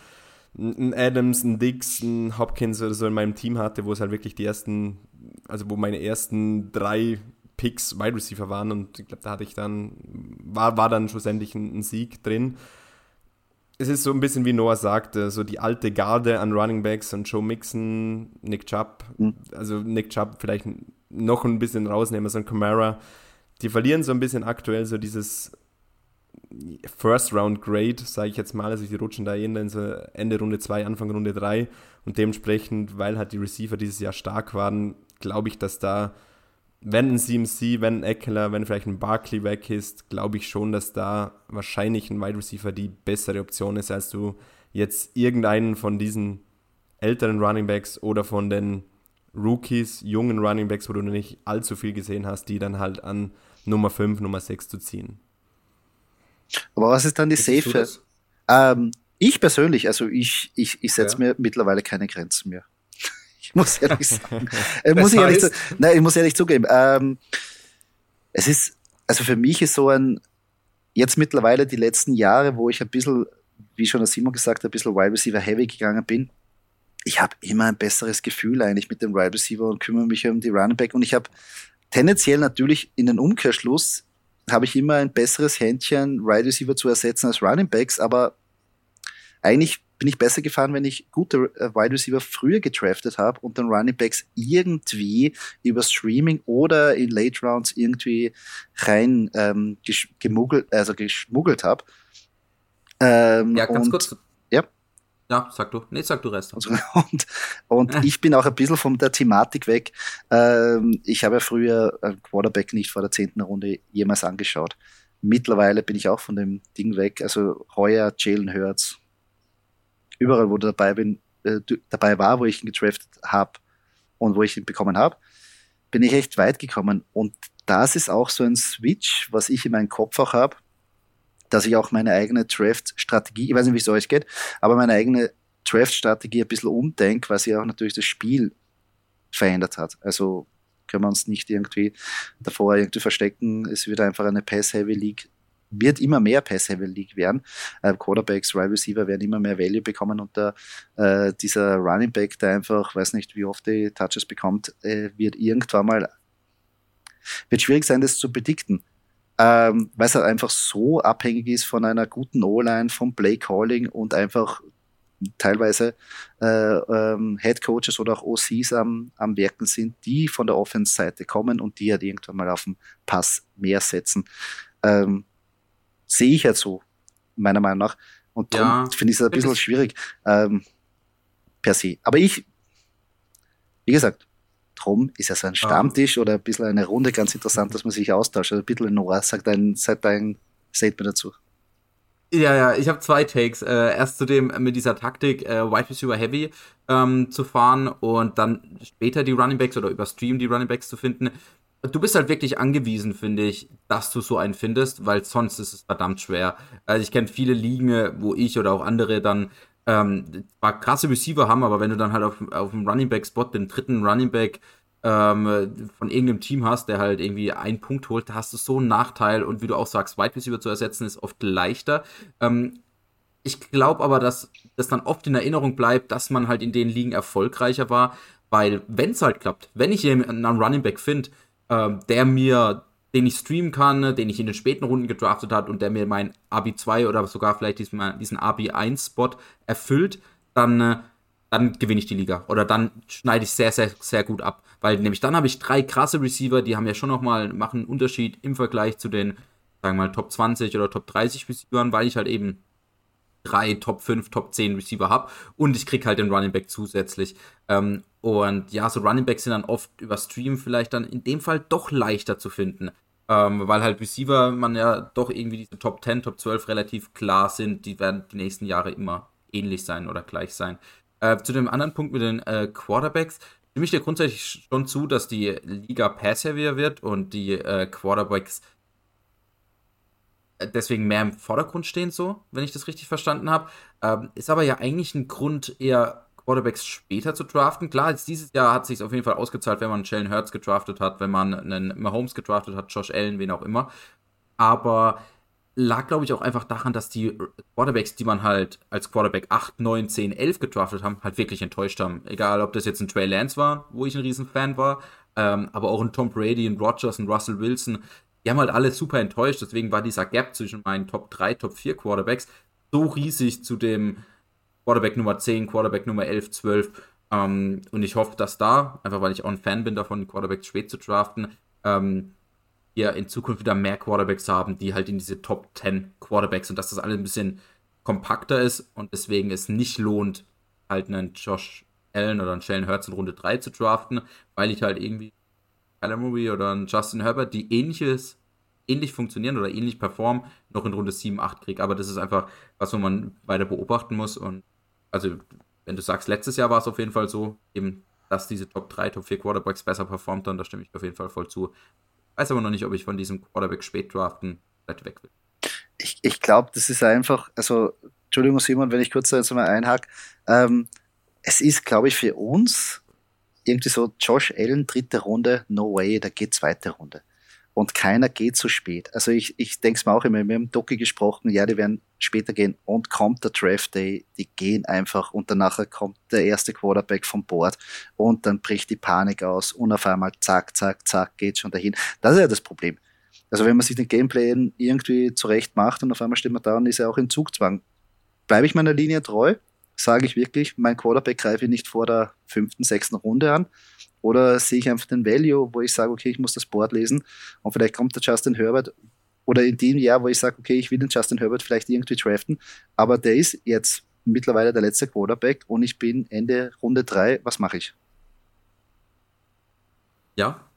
einen Adams, einen Dix, einen Hopkins oder so in meinem Team hatte, wo es halt wirklich die ersten, also wo meine ersten drei Picks Wide Receiver waren und ich glaube, da hatte ich dann, war, war dann schlussendlich ein, ein, Sieg drin. Es ist so ein bisschen wie Noah sagte, so die alte Garde an Running Backs und Joe Mixon, Nick Chubb, mhm. also Nick Chubb vielleicht noch ein bisschen rausnehmen, so ein Camara, die verlieren so ein bisschen aktuell so dieses First Round Grade, sage ich jetzt mal, also die rutschen da in so Ende Runde 2, Anfang Runde 3 und dementsprechend, weil halt die Receiver dieses Jahr stark waren, glaube ich, dass da wenn ein CMC, wenn ein Eckler, wenn vielleicht ein Barkley weg ist, glaube ich schon, dass da wahrscheinlich ein Wide Receiver die bessere Option ist, als du jetzt irgendeinen von diesen älteren Running Backs oder von den Rookies, jungen Running Backs, wo du noch nicht allzu viel gesehen hast, die dann halt an Nummer 5, Nummer 6 zu ziehen. Aber was ist dann die Safe? Ähm, ich persönlich, also ich, ich, ich setze ja. mir mittlerweile keine Grenzen mehr. (laughs) Ich muss ehrlich sagen. (laughs) äh, muss ich, ehrlich zu, nein, ich muss ehrlich zugeben. Ähm, es ist, also für mich ist so ein, jetzt mittlerweile die letzten Jahre, wo ich ein bisschen, wie schon der Simon gesagt hat, ein bisschen Wide Receiver Heavy gegangen bin, ich habe immer ein besseres Gefühl eigentlich mit dem Wide Receiver und kümmere mich um die Running Back und ich habe tendenziell natürlich in den Umkehrschluss habe ich immer ein besseres Händchen, Wide Receiver zu ersetzen als Running Backs, aber eigentlich bin ich besser gefahren, wenn ich gute äh, Wide Receiver früher gedraftet habe und dann Running Backs irgendwie über Streaming oder in Late Rounds irgendwie rein ähm, gemuggelt, also geschmuggelt habe. Ähm, ja, ganz kurz. Ja. Ja, sag du. Nee, sag du Rest. Also, und, und ich bin auch ein bisschen von der Thematik weg. Ähm, ich habe ja früher ein Quarterback nicht vor der zehnten Runde jemals angeschaut. Mittlerweile bin ich auch von dem Ding weg. Also heuer Jalen Hurts, überall, wo du dabei, bin, äh, dabei war, wo ich ihn gedraftet habe und wo ich ihn bekommen habe, bin ich echt weit gekommen. Und das ist auch so ein Switch, was ich in meinem Kopf auch habe, dass ich auch meine eigene Draft-Strategie, ich weiß nicht, wie es euch geht, aber meine eigene Draft-Strategie ein bisschen umdenke, weil sie auch natürlich das Spiel verändert hat. Also können wir uns nicht irgendwie davor irgendwie verstecken. Es wird einfach eine Pass-Heavy-League wird immer mehr Pass-Heavy League werden. Äh, Quarterbacks, Wide Receiver werden immer mehr Value bekommen und der, äh, dieser Running Back, der einfach, weiß nicht, wie oft die Touches bekommt, äh, wird irgendwann mal, wird schwierig sein, das zu bedikten. Ähm, weil es halt einfach so abhängig ist von einer guten O-Line, vom Play Calling und einfach teilweise äh, ähm, Head Coaches oder auch OCs am, am Werken sind, die von der Offense-Seite kommen und die halt irgendwann mal auf den Pass mehr setzen. Ähm, sehe ich halt so, meiner Meinung nach. Und darum ja, finde ich es ein bisschen schwierig ähm, per se. Aber ich, wie gesagt, drum ist ja so ein Stammtisch oder ein bisschen eine Runde ganz interessant, dass man sich austauscht. Also bitte, Nora, sag dein, sag dein Statement dazu. Ja, ja, ich habe zwei Takes. Äh, erst zu dem mit dieser Taktik, äh, Wide Receiver Heavy ähm, zu fahren und dann später die Running Backs oder über Stream die Running Backs zu finden. Du bist halt wirklich angewiesen, finde ich, dass du so einen findest, weil sonst ist es verdammt schwer. Also ich kenne viele Ligen, wo ich oder auch andere dann ähm, zwar krasse Receiver haben, aber wenn du dann halt auf, auf dem Running Back Spot den dritten Running Back ähm, von irgendeinem Team hast, der halt irgendwie einen Punkt holt, da hast du so einen Nachteil und wie du auch sagst, Wide Receiver zu ersetzen ist oft leichter. Ähm, ich glaube aber, dass das dann oft in Erinnerung bleibt, dass man halt in den Ligen erfolgreicher war, weil wenn es halt klappt, wenn ich einen Running Back finde, ähm, der mir den ich streamen kann, den ich in den späten Runden gedraftet hat und der mir mein AB2 oder sogar vielleicht diesen, diesen AB1-Spot erfüllt, dann, äh, dann gewinne ich die Liga. Oder dann schneide ich sehr, sehr, sehr gut ab. Weil nämlich dann habe ich drei krasse Receiver, die haben ja schon nochmal, machen einen Unterschied im Vergleich zu den, sagen wir mal, Top 20 oder Top 30 Receivern, weil ich halt eben drei Top 5, Top 10 Receiver habe und ich kriege halt den Running Back zusätzlich. Ähm, und ja, so Running Backs sind dann oft über Stream vielleicht dann in dem Fall doch leichter zu finden. Ähm, weil halt Receiver man ja doch irgendwie diese Top 10, Top 12 relativ klar sind. Die werden die nächsten Jahre immer ähnlich sein oder gleich sein. Äh, zu dem anderen Punkt mit den äh, Quarterbacks stimme ich dir grundsätzlich schon zu, dass die Liga pass-heavier wird und die äh, Quarterbacks äh, deswegen mehr im Vordergrund stehen, so, wenn ich das richtig verstanden habe. Ähm, ist aber ja eigentlich ein Grund, eher Quarterbacks später zu draften. Klar, jetzt dieses Jahr hat sich auf jeden Fall ausgezahlt, wenn man Jalen Hurts gedraftet hat, wenn man einen Mahomes gedraftet hat, Josh Allen, wen auch immer. Aber lag, glaube ich, auch einfach daran, dass die Quarterbacks, die man halt als Quarterback 8, 9, 10, 11 gedraftet haben, halt wirklich enttäuscht haben. Egal, ob das jetzt ein Trey Lance war, wo ich ein Riesenfan war, ähm, aber auch ein Tom Brady, ein Rogers, ein Russell Wilson. Die haben halt alle super enttäuscht, deswegen war dieser Gap zwischen meinen Top 3, Top 4 Quarterbacks so riesig zu dem Quarterback Nummer 10, Quarterback Nummer 11, 12. Ähm, und ich hoffe, dass da, einfach weil ich auch ein Fan bin davon, Quarterbacks spät zu draften, ähm, wir in Zukunft wieder mehr Quarterbacks haben, die halt in diese Top 10 Quarterbacks und dass das alles ein bisschen kompakter ist und deswegen es nicht lohnt, halt einen Josh Allen oder einen Shane Hurts in Runde 3 zu draften, weil ich halt irgendwie Kyler Murray oder einen Justin Herbert, die ähnliches, ähnlich funktionieren oder ähnlich performen, noch in Runde 7, 8 kriege. Aber das ist einfach was, wo man weiter beobachten muss. Und also, wenn du sagst, letztes Jahr war es auf jeden Fall so, eben, dass diese Top 3, Top 4 Quarterbacks besser performt haben, da stimme ich auf jeden Fall voll zu. Weiß aber noch nicht, ob ich von diesem Quarterback spät draften vielleicht weg will. Ich, ich glaube, das ist einfach, also, Entschuldigung, Simon, wenn ich kurz da jetzt mal einhake, ähm, es ist, glaube ich, für uns irgendwie so Josh Allen, dritte Runde, no way, der geht zweite Runde. Und keiner geht so spät. Also ich, ich denke es mir auch immer, wir haben Doki gesprochen, ja, die werden später gehen und kommt der Draft Day, die gehen einfach und danach kommt der erste Quarterback vom Board und dann bricht die Panik aus und auf einmal zack, zack, zack, geht schon dahin. Das ist ja das Problem. Also wenn man sich den Gameplay irgendwie zurecht macht und auf einmal steht man da und ist ja auch in Zugzwang. Bleibe ich meiner Linie treu, sage ich wirklich, mein Quarterback greife ich nicht vor der fünften, sechsten Runde an. Oder sehe ich einfach den Value, wo ich sage, okay, ich muss das Board lesen und vielleicht kommt der Justin Herbert oder in dem Jahr, wo ich sage, okay, ich will den Justin Herbert vielleicht irgendwie draften, aber der ist jetzt mittlerweile der letzte Quarterback und ich bin Ende Runde 3, was mache ich? Ja.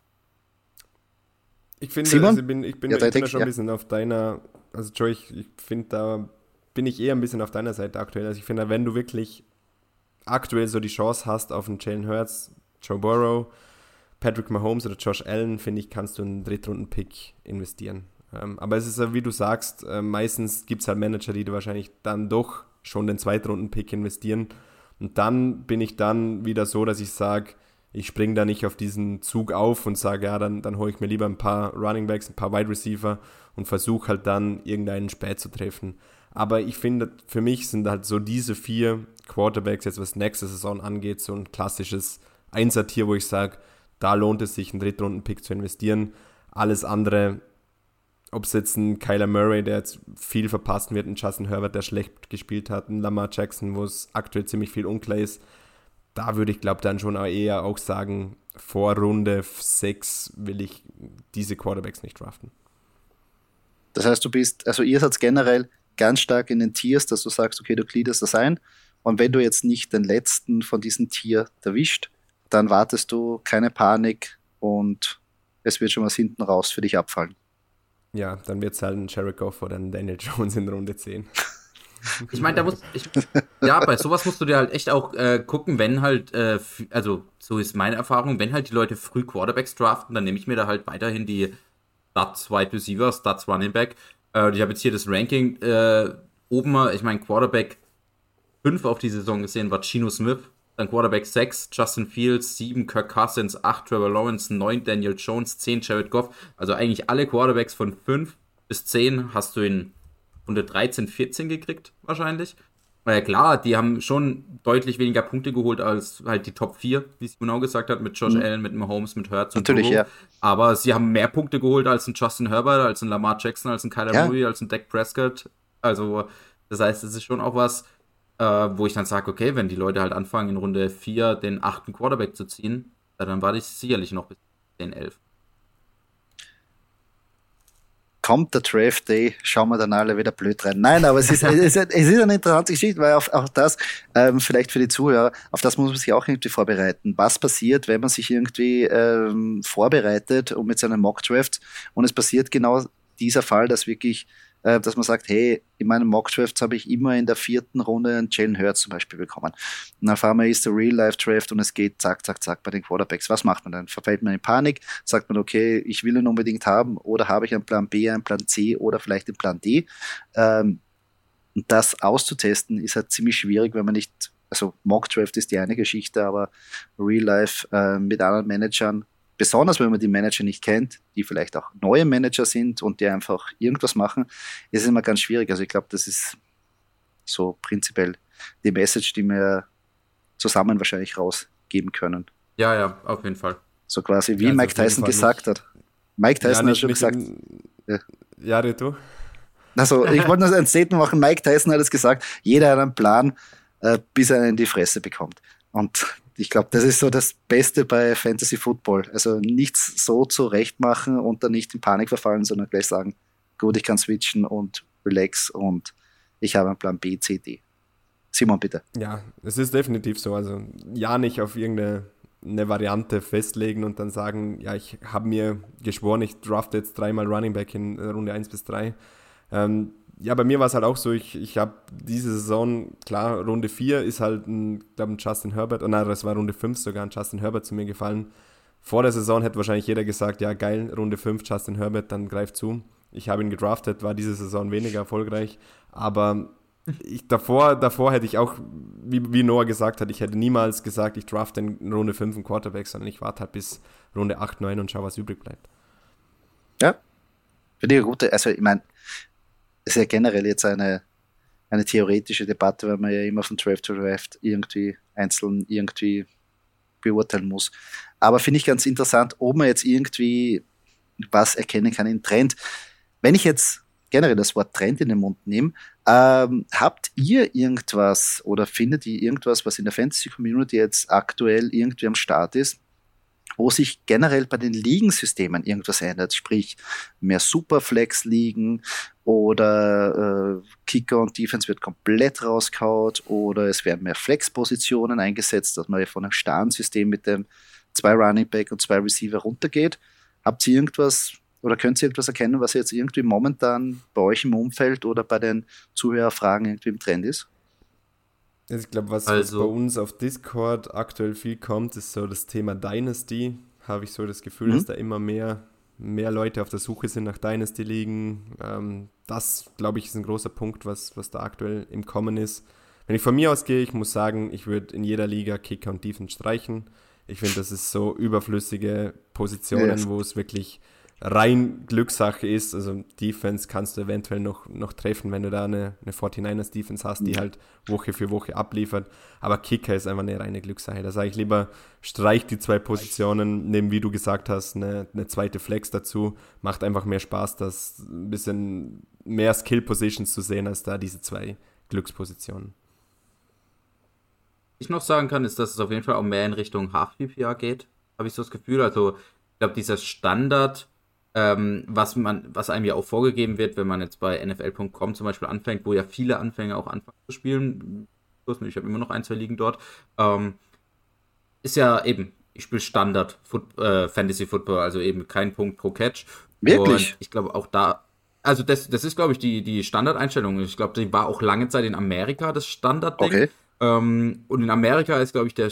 Ich finde, Simon? Also ich bin, ich bin, ja, ich bin da schon ja. ein bisschen auf deiner, also Joe, ich, ich finde, da bin ich eher ein bisschen auf deiner Seite aktuell. Also ich finde, wenn du wirklich aktuell so die Chance hast auf einen Jalen Hurts, Joe Burrow, Patrick Mahomes oder Josh Allen, finde ich, kannst du einen Drittrunden-Pick investieren. Ähm, aber es ist ja, wie du sagst, äh, meistens gibt es halt Manager, die wahrscheinlich dann doch schon den Zweitrunden-Pick investieren. Und dann bin ich dann wieder so, dass ich sage, ich springe da nicht auf diesen Zug auf und sage, ja, dann, dann hole ich mir lieber ein paar Running Backs, ein paar Wide Receiver und versuche halt dann irgendeinen spät zu treffen. Aber ich finde, für mich sind halt so diese vier Quarterbacks, jetzt was nächste Saison angeht, so ein klassisches Einser-Tier, wo ich sage, da lohnt es sich, einen Drittrunden-Pick zu investieren. Alles andere, ob es jetzt ein Kyler Murray, der jetzt viel verpassen wird, ein Justin Herbert, der schlecht gespielt hat, ein Lamar Jackson, wo es aktuell ziemlich viel unklar ist, da würde ich glaube dann schon eher auch sagen, vor Runde 6 will ich diese Quarterbacks nicht draften. Das heißt, du bist, also ihr seid generell ganz stark in den Tiers, dass du sagst, okay, du gliederst das ein. Und wenn du jetzt nicht den letzten von diesen Tier erwischt, dann wartest du, keine Panik und es wird schon was hinten raus für dich abfallen. Ja, dann wird es halt ein Goff oder ein Daniel Jones in Runde 10. (laughs) Ich meine, da muss ich, ja, bei sowas musst du dir halt echt auch äh, gucken, wenn halt, äh, also so ist meine Erfahrung, wenn halt die Leute früh Quarterbacks draften, dann nehme ich mir da halt weiterhin die Stats Wide Receiver, Stats Running Back. Äh, ich habe jetzt hier das Ranking äh, oben, ich meine Quarterback 5 auf die Saison gesehen war Chino Smith, dann Quarterback 6, Justin Fields, 7, Kirk Cousins, 8, Trevor Lawrence, 9, Daniel Jones, 10, Jared Goff. Also eigentlich alle Quarterbacks von 5 bis 10 hast du in Runde 13, 14 gekriegt, wahrscheinlich. Weil ja klar, die haben schon deutlich weniger Punkte geholt als halt die Top 4, wie sie genau gesagt hat, mit Josh mhm. Allen, mit Mahomes, mit Hurts und Natürlich, Burrow. ja. Aber sie haben mehr Punkte geholt als ein Justin Herbert, als ein Lamar Jackson, als ein Kyler ja. Murray, als ein Dak Prescott. Also, das heißt, es ist schon auch was, äh, wo ich dann sage, okay, wenn die Leute halt anfangen, in Runde 4 den achten Quarterback zu ziehen, dann warte ich sicherlich noch bis 10, 11 kommt der Draft Day, schauen wir dann alle wieder blöd rein. Nein, aber es ist, (laughs) es ist, es ist eine interessante Geschichte, weil auch, auch das, ähm, vielleicht für die Zuhörer, auf das muss man sich auch irgendwie vorbereiten. Was passiert, wenn man sich irgendwie ähm, vorbereitet und mit seinem Mock Draft und es passiert genau dieser Fall, dass wirklich äh, dass man sagt, hey, in meinen Mock-Drafts habe ich immer in der vierten Runde einen Jalen Hurts zum Beispiel bekommen. Und auf einmal ist der Real-Life-Draft und es geht zack, zack, zack bei den Quarterbacks. Was macht man dann? Verfällt man in Panik? Sagt man, okay, ich will ihn unbedingt haben oder habe ich einen Plan B, einen Plan C oder vielleicht einen Plan D? Ähm, und das auszutesten ist halt ziemlich schwierig, wenn man nicht also Mock Draft ist die eine Geschichte, aber Real Life äh, mit anderen Managern besonders wenn man die Manager nicht kennt, die vielleicht auch neue Manager sind und die einfach irgendwas machen, ist es immer ganz schwierig. Also ich glaube, das ist so prinzipiell die Message, die wir zusammen wahrscheinlich rausgeben können. Ja, ja, auf jeden Fall. So quasi wie ja, Mike Tyson gesagt nicht. hat. Mike Tyson ja, hat schon gesagt. ja, ja du. Also, ich wollte nur ein Statement machen. Mike Tyson hat es gesagt: jeder hat einen Plan, äh, bis er einen in die Fresse bekommt. Und ich glaube, das ist so das Beste bei Fantasy Football. Also nichts so zurecht machen und dann nicht in Panik verfallen, sondern gleich sagen, gut, ich kann switchen und relax und ich habe einen Plan B, C, D. Simon, bitte. Ja, es ist definitiv so. Also ja, nicht auf irgendeine eine Variante festlegen und dann sagen, ja, ich habe mir geschworen, ich drafte jetzt dreimal Running Back in Runde 1 bis 3. Ähm, ja, bei mir war es halt auch so, ich, ich habe diese Saison, klar, Runde 4 ist halt ein, glaube ein Justin Herbert, oh nein, das war Runde 5 sogar, ein Justin Herbert zu mir gefallen. Vor der Saison hätte wahrscheinlich jeder gesagt, ja geil, Runde 5, Justin Herbert, dann greift zu. Ich habe ihn gedraftet, war diese Saison weniger erfolgreich, aber ich, davor, davor hätte ich auch, wie, wie Noah gesagt hat, ich hätte niemals gesagt, ich drafte in Runde 5 einen Quarterback, sondern ich warte halt bis Runde 8, 9 und schaue, was übrig bleibt. Ja, finde ich gute, also ich meine, ist ja generell jetzt eine, eine theoretische Debatte, weil man ja immer von Draft to Draft irgendwie einzeln irgendwie beurteilen muss. Aber finde ich ganz interessant, ob man jetzt irgendwie was erkennen kann in Trend. Wenn ich jetzt generell das Wort Trend in den Mund nehme, ähm, habt ihr irgendwas oder findet ihr irgendwas, was in der Fantasy Community jetzt aktuell irgendwie am Start ist, wo sich generell bei den Ligensystemen irgendwas ändert, sprich mehr Superflex-Ligen oder äh, Kicker und Defense wird komplett rausgehaut oder es werden mehr Flex-Positionen eingesetzt, dass man von einem starren System mit dem zwei Running Back und zwei Receiver runtergeht. Habt ihr irgendwas oder könnt ihr etwas erkennen, was jetzt irgendwie momentan bei euch im Umfeld oder bei den Zuhörerfragen irgendwie im Trend ist? Ich glaube, was, also, was, bei uns auf Discord aktuell viel kommt, ist so das Thema Dynasty. Habe ich so das Gefühl, mhm. dass da immer mehr, mehr Leute auf der Suche sind nach Dynasty liegen. Ähm, das, glaube ich, ist ein großer Punkt, was, was da aktuell im Kommen ist. Wenn ich von mir ausgehe, ich muss sagen, ich würde in jeder Liga Kicker und Defense streichen. Ich finde, das ist so überflüssige Positionen, yes. wo es wirklich rein Glückssache ist. Also Defense kannst du eventuell noch, noch treffen, wenn du da eine, eine 49ers Defense hast, die halt Woche für Woche abliefert. Aber Kicker ist einfach eine reine Glückssache. Da sage ich lieber, streich die zwei Positionen, nehmen, wie du gesagt hast, eine, eine zweite Flex dazu. Macht einfach mehr Spaß, das ein bisschen mehr Skill-Positions zu sehen, als da diese zwei Glückspositionen. Was ich noch sagen kann, ist, dass es auf jeden Fall auch mehr in Richtung Half-PPA geht, habe ich so das Gefühl. Also, ich glaube, dieser Standard- ähm, was man, was einem ja auch vorgegeben wird, wenn man jetzt bei NFL.com zum Beispiel anfängt, wo ja viele Anfänger auch anfangen zu spielen. Ich habe immer noch ein, zwei Ligen dort. Ähm, ist ja eben ich spiele Standard Foot, äh, Fantasy Football, also eben kein Punkt pro Catch. Wirklich? Und ich glaube auch da, also das, das ist, glaube ich, die, die Standardeinstellung. Ich glaube, die war auch lange Zeit in Amerika das Standardding. Okay. Ähm, und in Amerika ist, glaube ich, der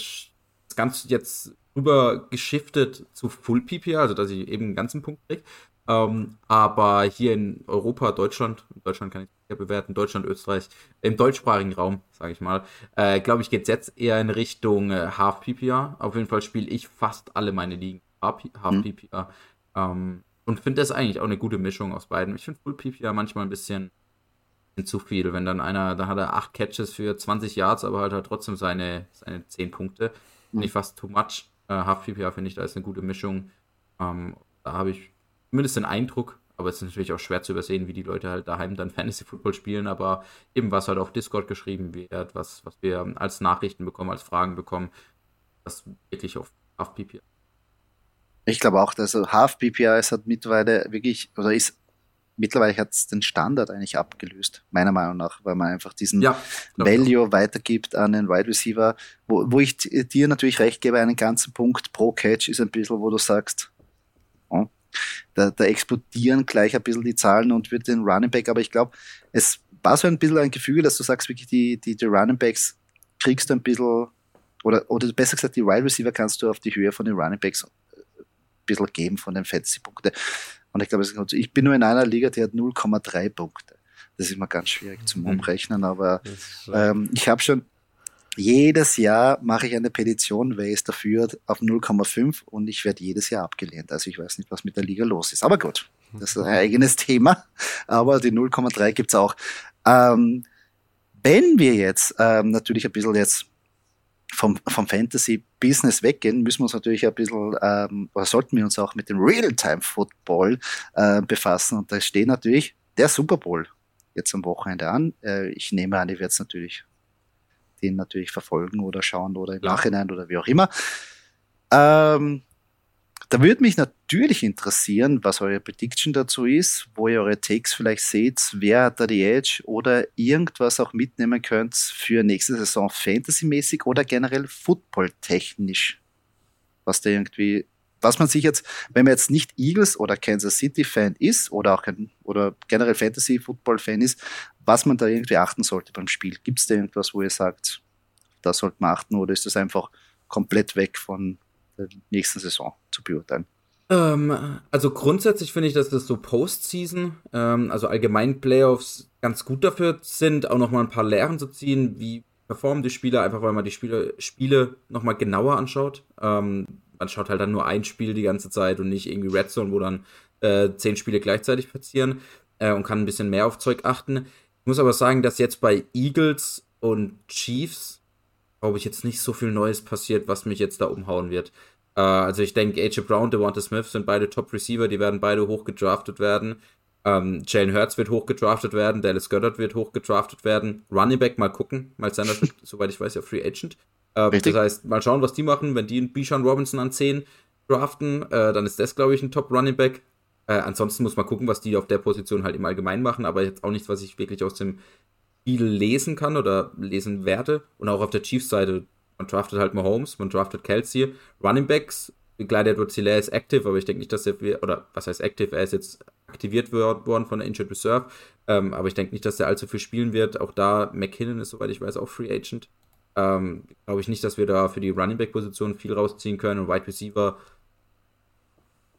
Ganze jetzt rüber geschiftet zu Full PPR, also dass ich eben einen ganzen Punkt kriege. Ähm, aber hier in Europa, Deutschland, Deutschland kann ich ja bewerten, Deutschland, Österreich, im deutschsprachigen Raum, sage ich mal, äh, glaube ich, geht es jetzt eher in Richtung äh, Half PPR. Auf jeden Fall spiele ich fast alle meine Ligen Half PPR. Ähm, und finde das eigentlich auch eine gute Mischung aus beiden. Ich finde Full PPR manchmal ein bisschen, bisschen zu viel, wenn dann einer, da hat er acht Catches für 20 Yards, aber halt, halt trotzdem seine, seine 10 Punkte. Finde ich fast too much. Äh, Half PPR finde ich, da ist eine gute Mischung. Ähm, da habe ich zumindest den Eindruck, aber es ist natürlich auch schwer zu übersehen, wie die Leute halt daheim dann (laughs) Fantasy Football spielen, aber eben was halt auf Discord geschrieben wird, was, was wir als Nachrichten bekommen, als Fragen bekommen, das wirklich auf, auf PPR. Ich glaube auch, dass Half PPR es hat mittlerweile wirklich, oder ist, mittlerweile hat es den Standard eigentlich abgelöst, meiner Meinung nach, weil man einfach diesen Ja, Value weitergibt an den Wide Receiver, wo, wo ich dir natürlich recht gebe, einen ganzen Punkt pro Catch ist ein bisschen, wo du sagst, oh, da, da explodieren gleich ein bisschen die Zahlen und wird den Running Back, aber ich glaube, es war so ein bisschen ein Gefühl, dass du sagst, wirklich die, die, die Running Backs kriegst du ein bisschen, oder, oder besser gesagt, die Wide Receiver kannst du auf die Höhe von den Running Backs ein bisschen geben von den Fantasy-Punkten. Und ich glaube, es ich bin nur in einer Liga, die hat 0,3 Punkte. Das ist immer ganz schwierig zum Mhm. Umrechnen, aber ähm, ich habe schon jedes Jahr mache ich eine Petition, wer ist dafür auf 0,5 und ich werde jedes Jahr abgelehnt. Also ich weiß nicht, was mit der Liga los ist. Aber gut, das ist ein eigenes Thema. Aber die 0,3 gibt's auch. Ähm, wenn wir jetzt ähm, natürlich ein bisschen jetzt vom, vom Fantasy-Business weggehen, müssen wir uns natürlich ein bisschen, ähm, oder sollten wir uns auch mit dem Real-Time-Football äh, befassen. Und da steht natürlich der Super Bowl jetzt am Wochenende an. Äh, ich nehme an, ihr werdet natürlich den natürlich verfolgen oder schauen oder im. Nachhinein oder wie auch immer. Ähm, da würde mich natürlich interessieren, was eure Prediction dazu ist, wo ihr eure Takes vielleicht seht, wer hat da die Edge oder irgendwas auch mitnehmen könnt für nächste Saison Fantasy-mäßig oder generell Football-technisch. Was da irgendwie, was man sich jetzt, wenn man jetzt nicht Eagles oder Kansas City-Fan ist oder auch ein, oder generell Fantasy-Football-Fan ist, was man da irgendwie achten sollte beim Spiel. Gibt es da irgendwas, wo ihr sagt, da sollte man achten oder ist das einfach komplett weg von der nächsten Saison zu beurteilen? Ähm, also grundsätzlich finde ich, dass das so Postseason, ähm, also allgemein Playoffs, ganz gut dafür sind, auch nochmal ein paar Lehren zu ziehen, wie performen die Spieler, einfach weil man die Spiele, Spiele nochmal genauer anschaut. Ähm, man schaut halt dann nur ein Spiel die ganze Zeit und nicht irgendwie Red Zone, wo dann äh, zehn Spiele gleichzeitig passieren äh, und kann ein bisschen mehr auf Zeug achten. Ich muss aber sagen, dass jetzt bei Eagles und Chiefs, glaube ich, jetzt nicht so viel Neues passiert, was mich jetzt da umhauen wird. Äh, also ich denke, AJ Brown, Devonta Smith sind beide Top-Receiver, die werden beide hoch gedraftet werden. Ähm, Jalen Hurts wird hoch gedraftet werden, Dallas Goddard wird hoch gedraftet werden. Running Back mal gucken, Miles Sanders wird, (laughs) soweit ich weiß, ja Free Agent. Ähm, das heißt, mal schauen, was die machen. Wenn die einen Bijan Robinson an 10 draften, äh, dann ist das, glaube ich, ein Top-Running Back. Äh, ansonsten muss man gucken, was die auf der Position halt im Allgemeinen machen, aber jetzt auch nichts, was ich wirklich aus dem Spiel lesen kann oder lesen werde. Und auch auf der Chiefs-Seite, man draftet halt Mahomes, man draftet Kelsey. Running Backs, Clyde edwards hilaire ist active, aber ich denke nicht, dass er, oder was heißt active, er ist jetzt aktiviert worden von der Injured Reserve, ähm, aber ich denke nicht, dass er allzu viel spielen wird. Auch da, McKinnon ist, soweit ich weiß, auch Free Agent. Ähm, Glaube ich nicht, dass wir da für die Running Back-Position viel rausziehen können und Wide Receiver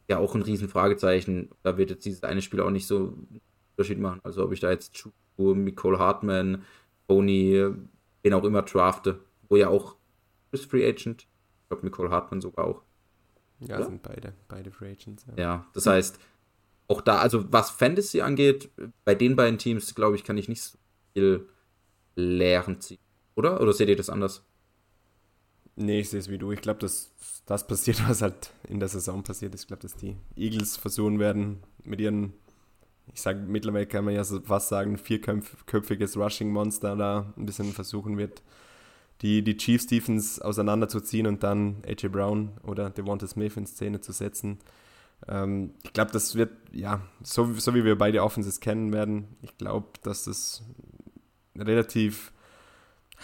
ja auch ein riesen Fragezeichen. Da wird jetzt dieses eine Spiel auch nicht so einen Unterschied machen. Also ob ich da jetzt Chu, Nicole Hartman, Tony, wen auch immer drafte, wo ja auch ist Free Agent. Ich glaube, Nicole Hartman sogar auch. Ja, Ja. sind beide, beide Free Agents. Ja. Ja, das heißt, auch da, also was Fantasy angeht, bei den beiden Teams, glaube ich, kann ich nicht so viel Lehren ziehen. Oder? Oder seht ihr das anders? Nee, ich sehe es wie du. Ich glaube, dass das passiert, (laughs) was halt in der Saison passiert ist. Ich glaube, dass die Eagles versuchen werden, mit ihren, ich sage, mittlerweile kann man ja so fast sagen, vierköpfiges Rushing-Monster da ein bisschen versuchen wird, die, die Chiefs Defense auseinanderzuziehen und dann AJ Brown oder Devonta Smith in Szene zu setzen. Ähm, ich glaube, das wird, ja, so, so wie wir beide Offenses kennen werden, ich glaube, dass das relativ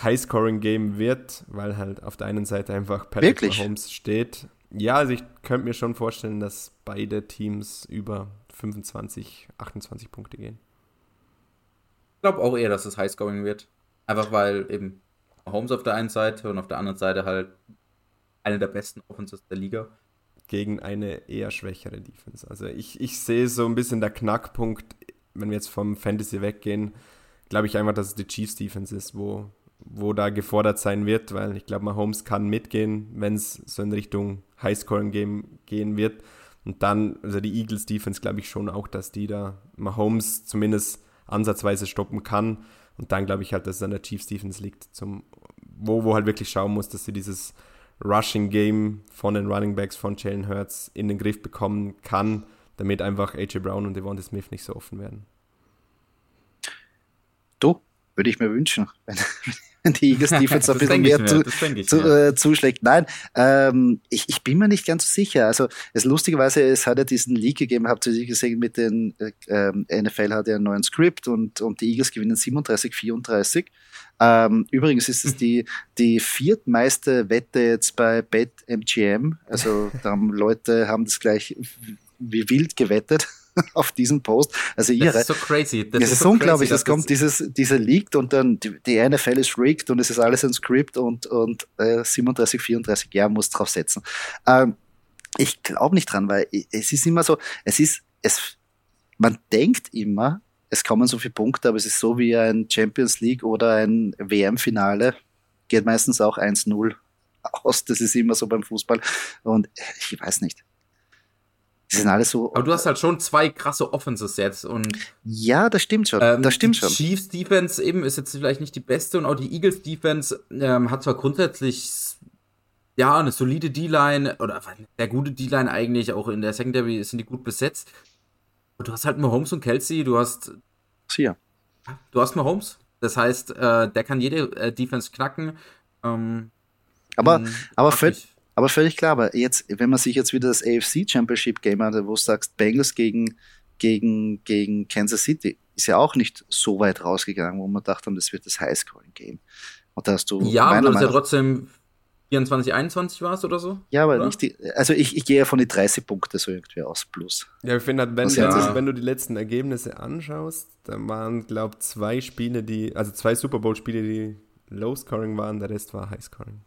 High-Scoring-Game wird, weil halt auf der einen Seite einfach Patrick Wirklich? Mahomes steht. Ja, also ich könnte mir schon vorstellen, dass beide Teams über 25, 28 Punkte gehen. Ich glaube auch eher, dass es High-Scoring wird. Einfach weil eben Mahomes auf der einen Seite und auf der anderen Seite halt eine der besten Offenses der Liga. Gegen eine eher schwächere Defense. Also ich, ich sehe so ein bisschen der Knackpunkt, wenn wir jetzt vom Fantasy weggehen, glaube ich einfach, dass es die Chiefs Defense ist, wo, wo da gefordert sein wird, weil ich glaube, Mahomes kann mitgehen, wenn es so in Richtung Highscoring-Game gehen wird. Und dann, also die Eagles Defense glaube ich schon auch, dass die da Mahomes zumindest ansatzweise stoppen kann. Und dann glaube ich halt, dass es an der Chiefs Defense liegt, zum, wo, wo halt wirklich schauen muss, dass sie dieses Rushing Game von den Running Backs von Jalen Hurts in den Griff bekommen kann, damit einfach AJ Brown und Devonta Smith nicht so offen werden. Du, würde ich mir wünschen, (laughs) wenn (laughs) die Eagles Defense ein bisschen mehr zu, zu, äh, zuschlägt. Nein, ähm, ich, ich bin mir nicht ganz sicher. Also es lustigerweise, es hat ja diesen Leak gegeben, habt ihr gesehen, mit den äh, ähm, NFL hat ja einen neuen Script und, und die Eagles gewinnen 37, 34. Ähm, übrigens ist es (laughs) die, die viertmeiste Wette jetzt bei BetMGM. Also da haben Leute haben das gleich wie wild gewettet (laughs) auf diesen Post. Also ihre. Das ist so crazy. Das, das ist, so unglaublich. Das kommt dieses, dieser leakt und dann die, die NFL ist rigged und es ist alles ein Script und, und äh, 37, 34 Jahre muss drauf setzen. Ähm, ich glaube nicht dran, weil es ist immer so, es ist, es, man denkt immer, es kommen so viele Punkte, aber es ist so wie ein Champions League oder ein WM-Finale, geht meistens auch 1-0 aus. Das ist immer so beim Fußball. Und ich weiß nicht. Die sind alle so. Aber du hast halt schon zwei krasse Offenses jetzt und. Ja, das stimmt schon. Ähm, das stimmt die schon. Chiefs Defense eben ist jetzt vielleicht nicht die beste und auch die Eagles Defense ähm, hat zwar grundsätzlich ja eine solide D-Line oder eine sehr gute D-Line eigentlich, auch in der Secondary sind die gut besetzt. Und du hast halt Mahomes und Kelsey, du hast. Hier. Du hast Mahomes. Das heißt, äh, der kann jede äh, Defense knacken. Ähm, aber, aber völlig, aber völlig klar, aber jetzt, wenn man sich jetzt wieder das AFC Championship Game hat, wo du sagst, Bengals gegen, gegen, gegen Kansas City, ist ja auch nicht so weit rausgegangen, wo man dachte, das wird das Highscoring-Game. Und da hast du. Ja, aber das ist ja trotzdem 24, 21 war es oder so? Ja, aber oder? nicht die, also ich, ich gehe ja von die 30 Punkte so irgendwie aus, plus. Ja, ich finde halt, wenn, ja. wenn du die letzten Ergebnisse anschaust, dann waren, glaube ich, zwei Spiele, die, also zwei Super Bowl-Spiele, die Low-Scoring waren, der Rest war High-Scoring.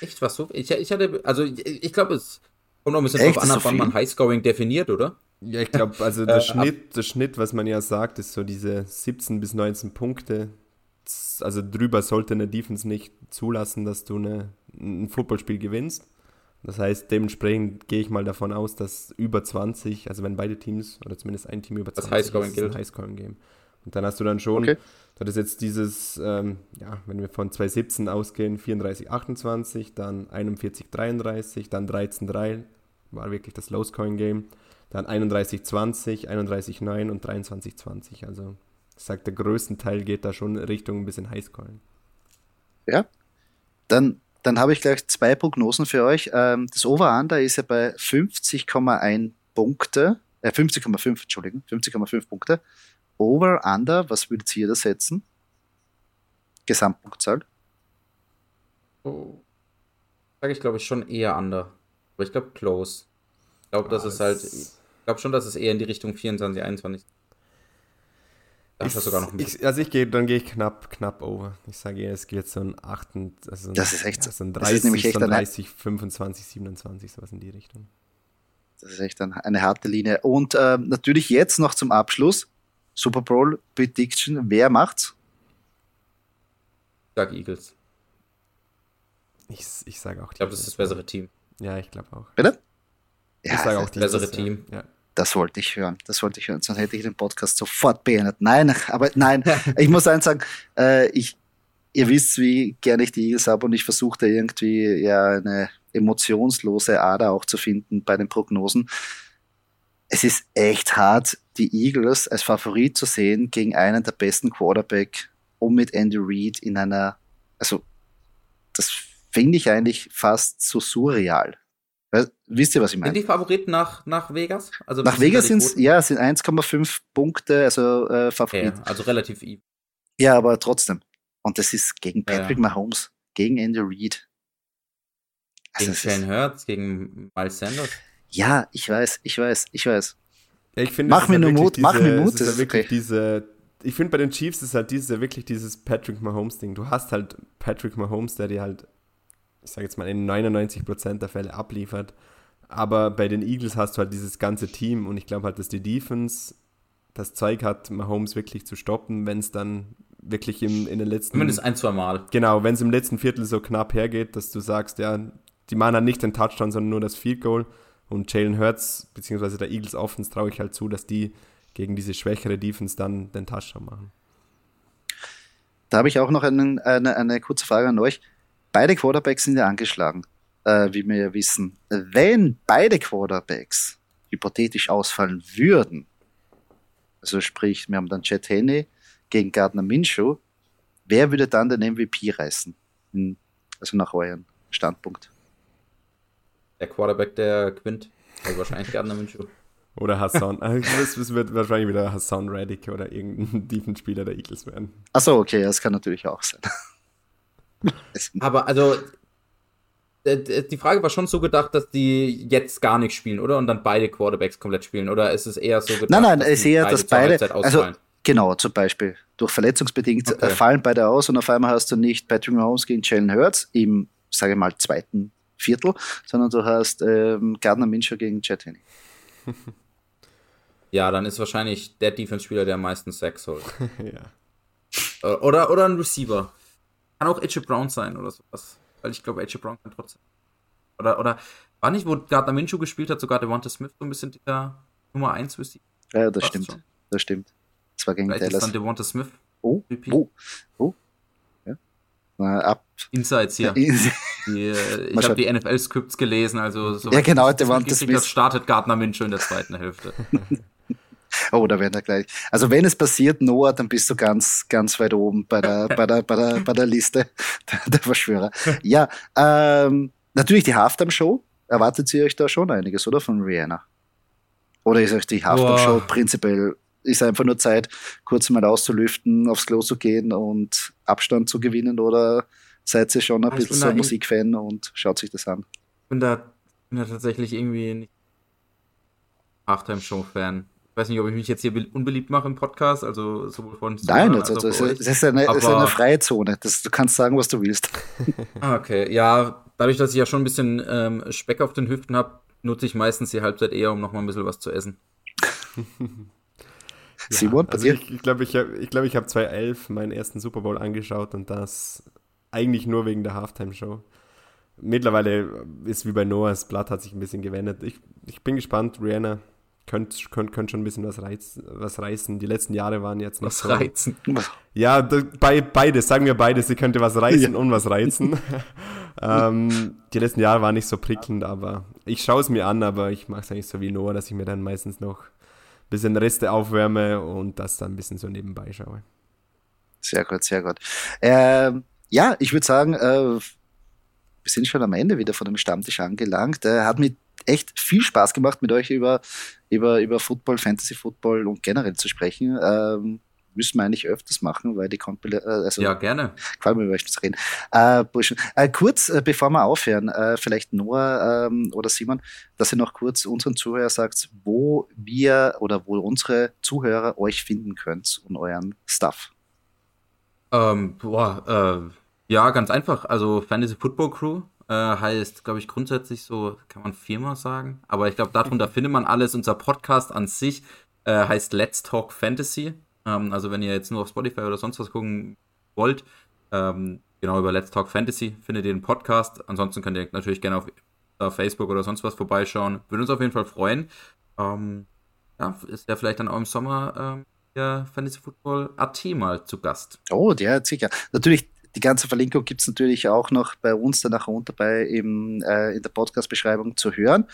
Echt, was so? Ich, ich hatte, also ich, ich glaube, es kommt noch ein bisschen Echt, drauf an, so wann man Highscoring definiert, oder? Ja, ich glaube, also (laughs) der, äh, Schnitt, der Schnitt, was man ja sagt, ist so diese 17 bis 19 Punkte. Also drüber sollte eine Defense nicht zulassen, dass du eine, ein Footballspiel gewinnst. Das heißt, dementsprechend gehe ich mal davon aus, dass über 20, also wenn beide Teams oder zumindest ein Team über 20 das Highscoring ist, ein Highscoring-Game. Und dann hast du dann schon, okay. Das ist jetzt dieses, ähm, ja, wenn wir von 2017 ausgehen, 34, 28, dann 41, 33, dann 13, 3, war wirklich das Low-Scoring-Game, dann 31, 20, 31, 9 und 23, 20. Also ich sage, der größte Teil geht da schon Richtung ein bisschen Highscoring. Ja, dann, dann habe ich gleich zwei Prognosen für euch. Ähm, das Over-Under ist ja bei 50,1 Punkte, äh 50,5, Entschuldigung, 50,5 Punkte. Over, Under, was würdet ihr da setzen? Gesamtpunktzahl? Oh. Sage ich, glaube ich, schon eher Under. Aber ich glaube Close. Ich glaube, das ist halt. Ich glaube schon, dass es eher in die Richtung 24, 21. Ich, sogar noch ein ich, also ich gehe, dann gehe ich knapp, knapp over. Ich sage es geht so ein 8, also ein, das ist echt so ein 30, das ist nämlich echt so ein 30 25, 27, sowas in die Richtung. Das ist echt eine, eine harte Linie. Und äh, natürlich jetzt noch zum Abschluss Super Bowl Prediction. Wer macht's? Ich sag Eagles. Ich, ich sage auch Ich glaube, das ist das bessere Team. Ja, ich glaube auch. Bitte? Ja, ich sage auch das bessere Team. Ja. Das wollte ich hören. Das wollte ich hören. Sonst hätte ich den Podcast sofort beendet. Nein, aber nein. ich muss eins sagen, äh, ich, ihr wisst, wie gerne ich die Eagles habe und ich versuche da irgendwie ja eine emotionslose Ader auch zu finden bei den Prognosen es ist echt hart, die Eagles als Favorit zu sehen gegen einen der besten Quarterback und mit Andy Reid in einer, also das finde ich eigentlich fast so surreal. Wisst ihr, was ich meine? Sind die Favoriten nach, nach Vegas? Also nach Vegas sind es, ja, sind 1,5 Punkte, also äh, Favorit. Ja, also relativ even. Ja, aber trotzdem. Und das ist gegen Patrick Ja. Mahomes, gegen Andy Reid. Also Gegen ist, Hurts, gegen Miles Sanders. Ja, ich weiß, ich weiß, ich weiß. Ja, ich finde, Mach mir nur wirklich Mut, mach mir Mut, ist ist halt wirklich okay. diese. Ich finde bei den Chiefs ist halt diese wirklich dieses Patrick Mahomes Ding. Du hast halt Patrick Mahomes, der dir halt, ich sage jetzt mal in 99% der Fälle abliefert. Aber bei den Eagles hast du halt dieses ganze Team und ich glaube halt, dass die Defense das Zeug hat, Mahomes wirklich zu stoppen, wenn es dann wirklich im, in den letzten Zumindest ein, zwei Mal. Genau, wenn es im letzten Viertel so knapp hergeht, dass du sagst, ja, die machen halt nicht den Touchdown, sondern nur das Field Goal. Und Jalen Hurts, beziehungsweise der Eagles Offense, traue ich halt zu, dass die gegen diese schwächere Defense dann den Touchdown machen. Da habe ich auch noch einen, eine, eine kurze Frage an euch. Beide Quarterbacks sind ja angeschlagen, äh, wie wir ja wissen. Wenn beide Quarterbacks hypothetisch ausfallen würden, also sprich, wir haben dann Chet Henney gegen Gardner Minshew, wer würde dann den MVP reißen? Hm, Also nach eurem Standpunkt. Der Quarterback, der gewinnt. Also wahrscheinlich Gardner Minshew. Oder Hassan. Also das, das wird wahrscheinlich wieder Hassan Reddick oder irgendein (laughs) Defense-Spieler der Eagles werden. Achso, okay, das kann natürlich auch sein. (laughs) Es- Aber also, äh, die Frage war schon so gedacht, dass die jetzt gar nicht spielen, oder? Und dann beide Quarterbacks komplett spielen? Oder ist es eher so gedacht, Nein, nein, dass es ist eher, dass beide, also ausfallen? genau, zum Beispiel durch verletzungsbedingt Okay. äh, fallen beide aus und auf einmal hast du nicht Patrick Mahomes gegen Jalen Hurts im, sage ich mal, zweiten Viertel, sondern du hast ähm, Gardner Minshew gegen Chet Henney. ja, dann ist wahrscheinlich der Defense-Spieler, der am meisten Sacks holt. (laughs) ja. Äh, Oder, oder ein Receiver. Kann auch AJ Brown sein oder sowas. Weil ich glaube, AJ Brown kann trotzdem. Oder, oder war nicht, wo Gardner Minshew gespielt hat, sogar Devonta Smith so ein bisschen dieser Nummer 1 Receiver? Ja, das Passt stimmt, schon. das stimmt. Das war gegen Vielleicht ist Dallas. dann Devonta Smith Oh, oh, oh. Ja. Na, ab. Insights hier. Die, ich habe die NFL-Scripts gelesen, also so Ja, genau, Devonta mitgekriegt habe, Smith. startet Gardner Minshew in der zweiten Hälfte. (laughs) Oh, da werden wir gleich. Also wenn es passiert, Noah, dann bist du ganz, ganz weit oben bei der, bei der, bei der, bei der Liste (laughs) der, der Verschwörer. Ja, ähm, natürlich die Halftime-Show. Erwartet ihr euch da schon einiges, oder? Von Rihanna? Oder ist euch die Halftime-Show prinzipiell, ist einfach nur Zeit, kurz mal auszulüften, aufs Klo zu gehen und Abstand zu gewinnen? Oder seid ihr schon ein Ah, ich bisschen Musikfan und schaut sich das an? Ich bin da, bin da tatsächlich irgendwie nicht Halftime-Show-Fan. Ich weiß nicht, ob ich mich jetzt hier be- unbeliebt mache im Podcast, also sowohl von Nein, also, das, bei ist, ist eine, ist eine freie Zone. Das, du kannst sagen, was du willst. (laughs) Ah, okay. Ja, dadurch, dass ich ja schon ein bisschen ähm, Speck auf den Hüften habe, nutze ich meistens die Halbzeit eher, um nochmal ein bisschen was zu essen. (laughs) Simon, bei Also ich, ich glaube, ich habe ich glaub, ich hab 2011 meinen ersten Super Bowl angeschaut und das eigentlich nur wegen der Halftime-Show. Mittlerweile ist wie bei Noahs Blatt hat sich ein bisschen gewendet. Ich, ich bin gespannt, Rihanna könnte könnt, könnt schon ein bisschen was, reiz, was reißen. Die letzten Jahre waren jetzt nicht Was so. reizen. Ja, bei, beides, sagen wir beides. Sie könnte was reißen und was reizen. (laughs) ähm, die letzten Jahre waren nicht so prickelnd, aber ich schaue es mir an, aber ich mache es eigentlich so wie Noah, dass ich mir dann meistens noch ein bisschen Reste aufwärme und das dann ein bisschen so nebenbei schaue. Sehr gut, sehr gut. Ähm, ja, ich würde sagen, äh, wir sind schon am Ende wieder von dem Stammtisch angelangt. Äh, hat mir echt viel Spaß gemacht, mit euch über, über, über Football, Fantasy Football und generell zu sprechen. Ähm, müssen wir eigentlich öfters machen, weil die Kompil äh, also Ja, gerne. mir, über euch zu reden. Äh, Burschen, äh, kurz, äh, bevor wir aufhören, äh, vielleicht Noah ähm, oder Simon, dass ihr noch kurz unseren Zuhörern sagt, wo wir oder wo unsere Zuhörer euch finden könnt und euren Stuff. Ähm, boah, äh, ja, ganz einfach. Also Fantasy Football Crew äh, heißt, glaube ich, grundsätzlich so, kann man Firma sagen. Aber ich glaube, darunter findet man alles. Unser Podcast an sich äh, heißt Let's Talk Fantasy. Ähm, also wenn ihr jetzt nur auf Spotify oder sonst was gucken wollt, ähm, genau über Let's Talk Fantasy findet ihr den Podcast. Ansonsten könnt ihr natürlich gerne auf, auf Facebook oder sonst was vorbeischauen. Würde uns auf jeden Fall freuen. Ähm, ja, ist ja vielleicht dann auch im Sommer ähm, der Fantasy Football AT mal zu Gast. Oh, ja, sicher. Natürlich, die ganze Verlinkung gibt es natürlich auch noch bei uns danach unter bei eben äh, in der Podcast-Beschreibung zu hören.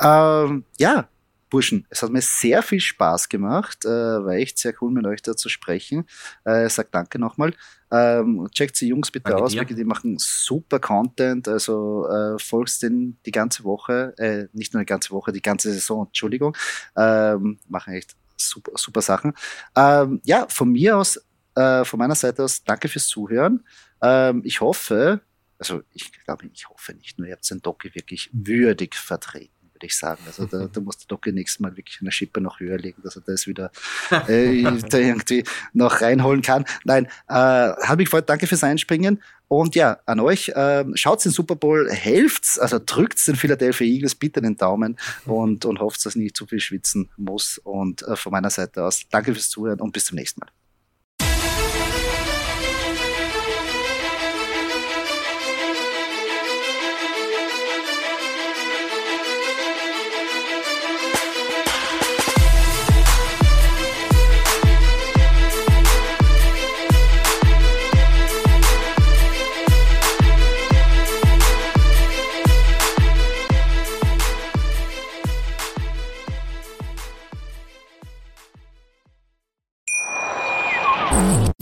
Ähm, ja, Burschen, es hat mir sehr viel Spaß gemacht. Äh, war echt sehr cool, mit euch da zu sprechen. Äh, sag danke nochmal. Ähm, checkt die Jungs bitte Danke aus, dir. die machen super Content. Also äh, folgst den die ganze Woche, äh, nicht nur die ganze Woche, die ganze Saison, Entschuldigung. Ähm, machen echt super, super Sachen. Ähm, ja, von mir aus äh, von meiner Seite aus danke fürs Zuhören. Ähm, ich hoffe, also ich glaube, ich hoffe nicht nur, ihr habt den Doki wirklich würdig vertreten würde ich sagen. Also da, da muss der Doki nächstes Mal wirklich eine Schippe noch höher legen, dass er das wieder äh, (laughs) da irgendwie noch reinholen kann. Nein, äh, hat mich gefreut, danke fürs Einspringen. Und ja, an euch, äh, schaut den Super Bowl, helft's, also drückt den Philadelphia Eagles bitte den Daumen und, und hofft, dass nicht zu viel schwitzen muss. Und äh, von meiner Seite aus, danke fürs Zuhören und bis zum nächsten Mal.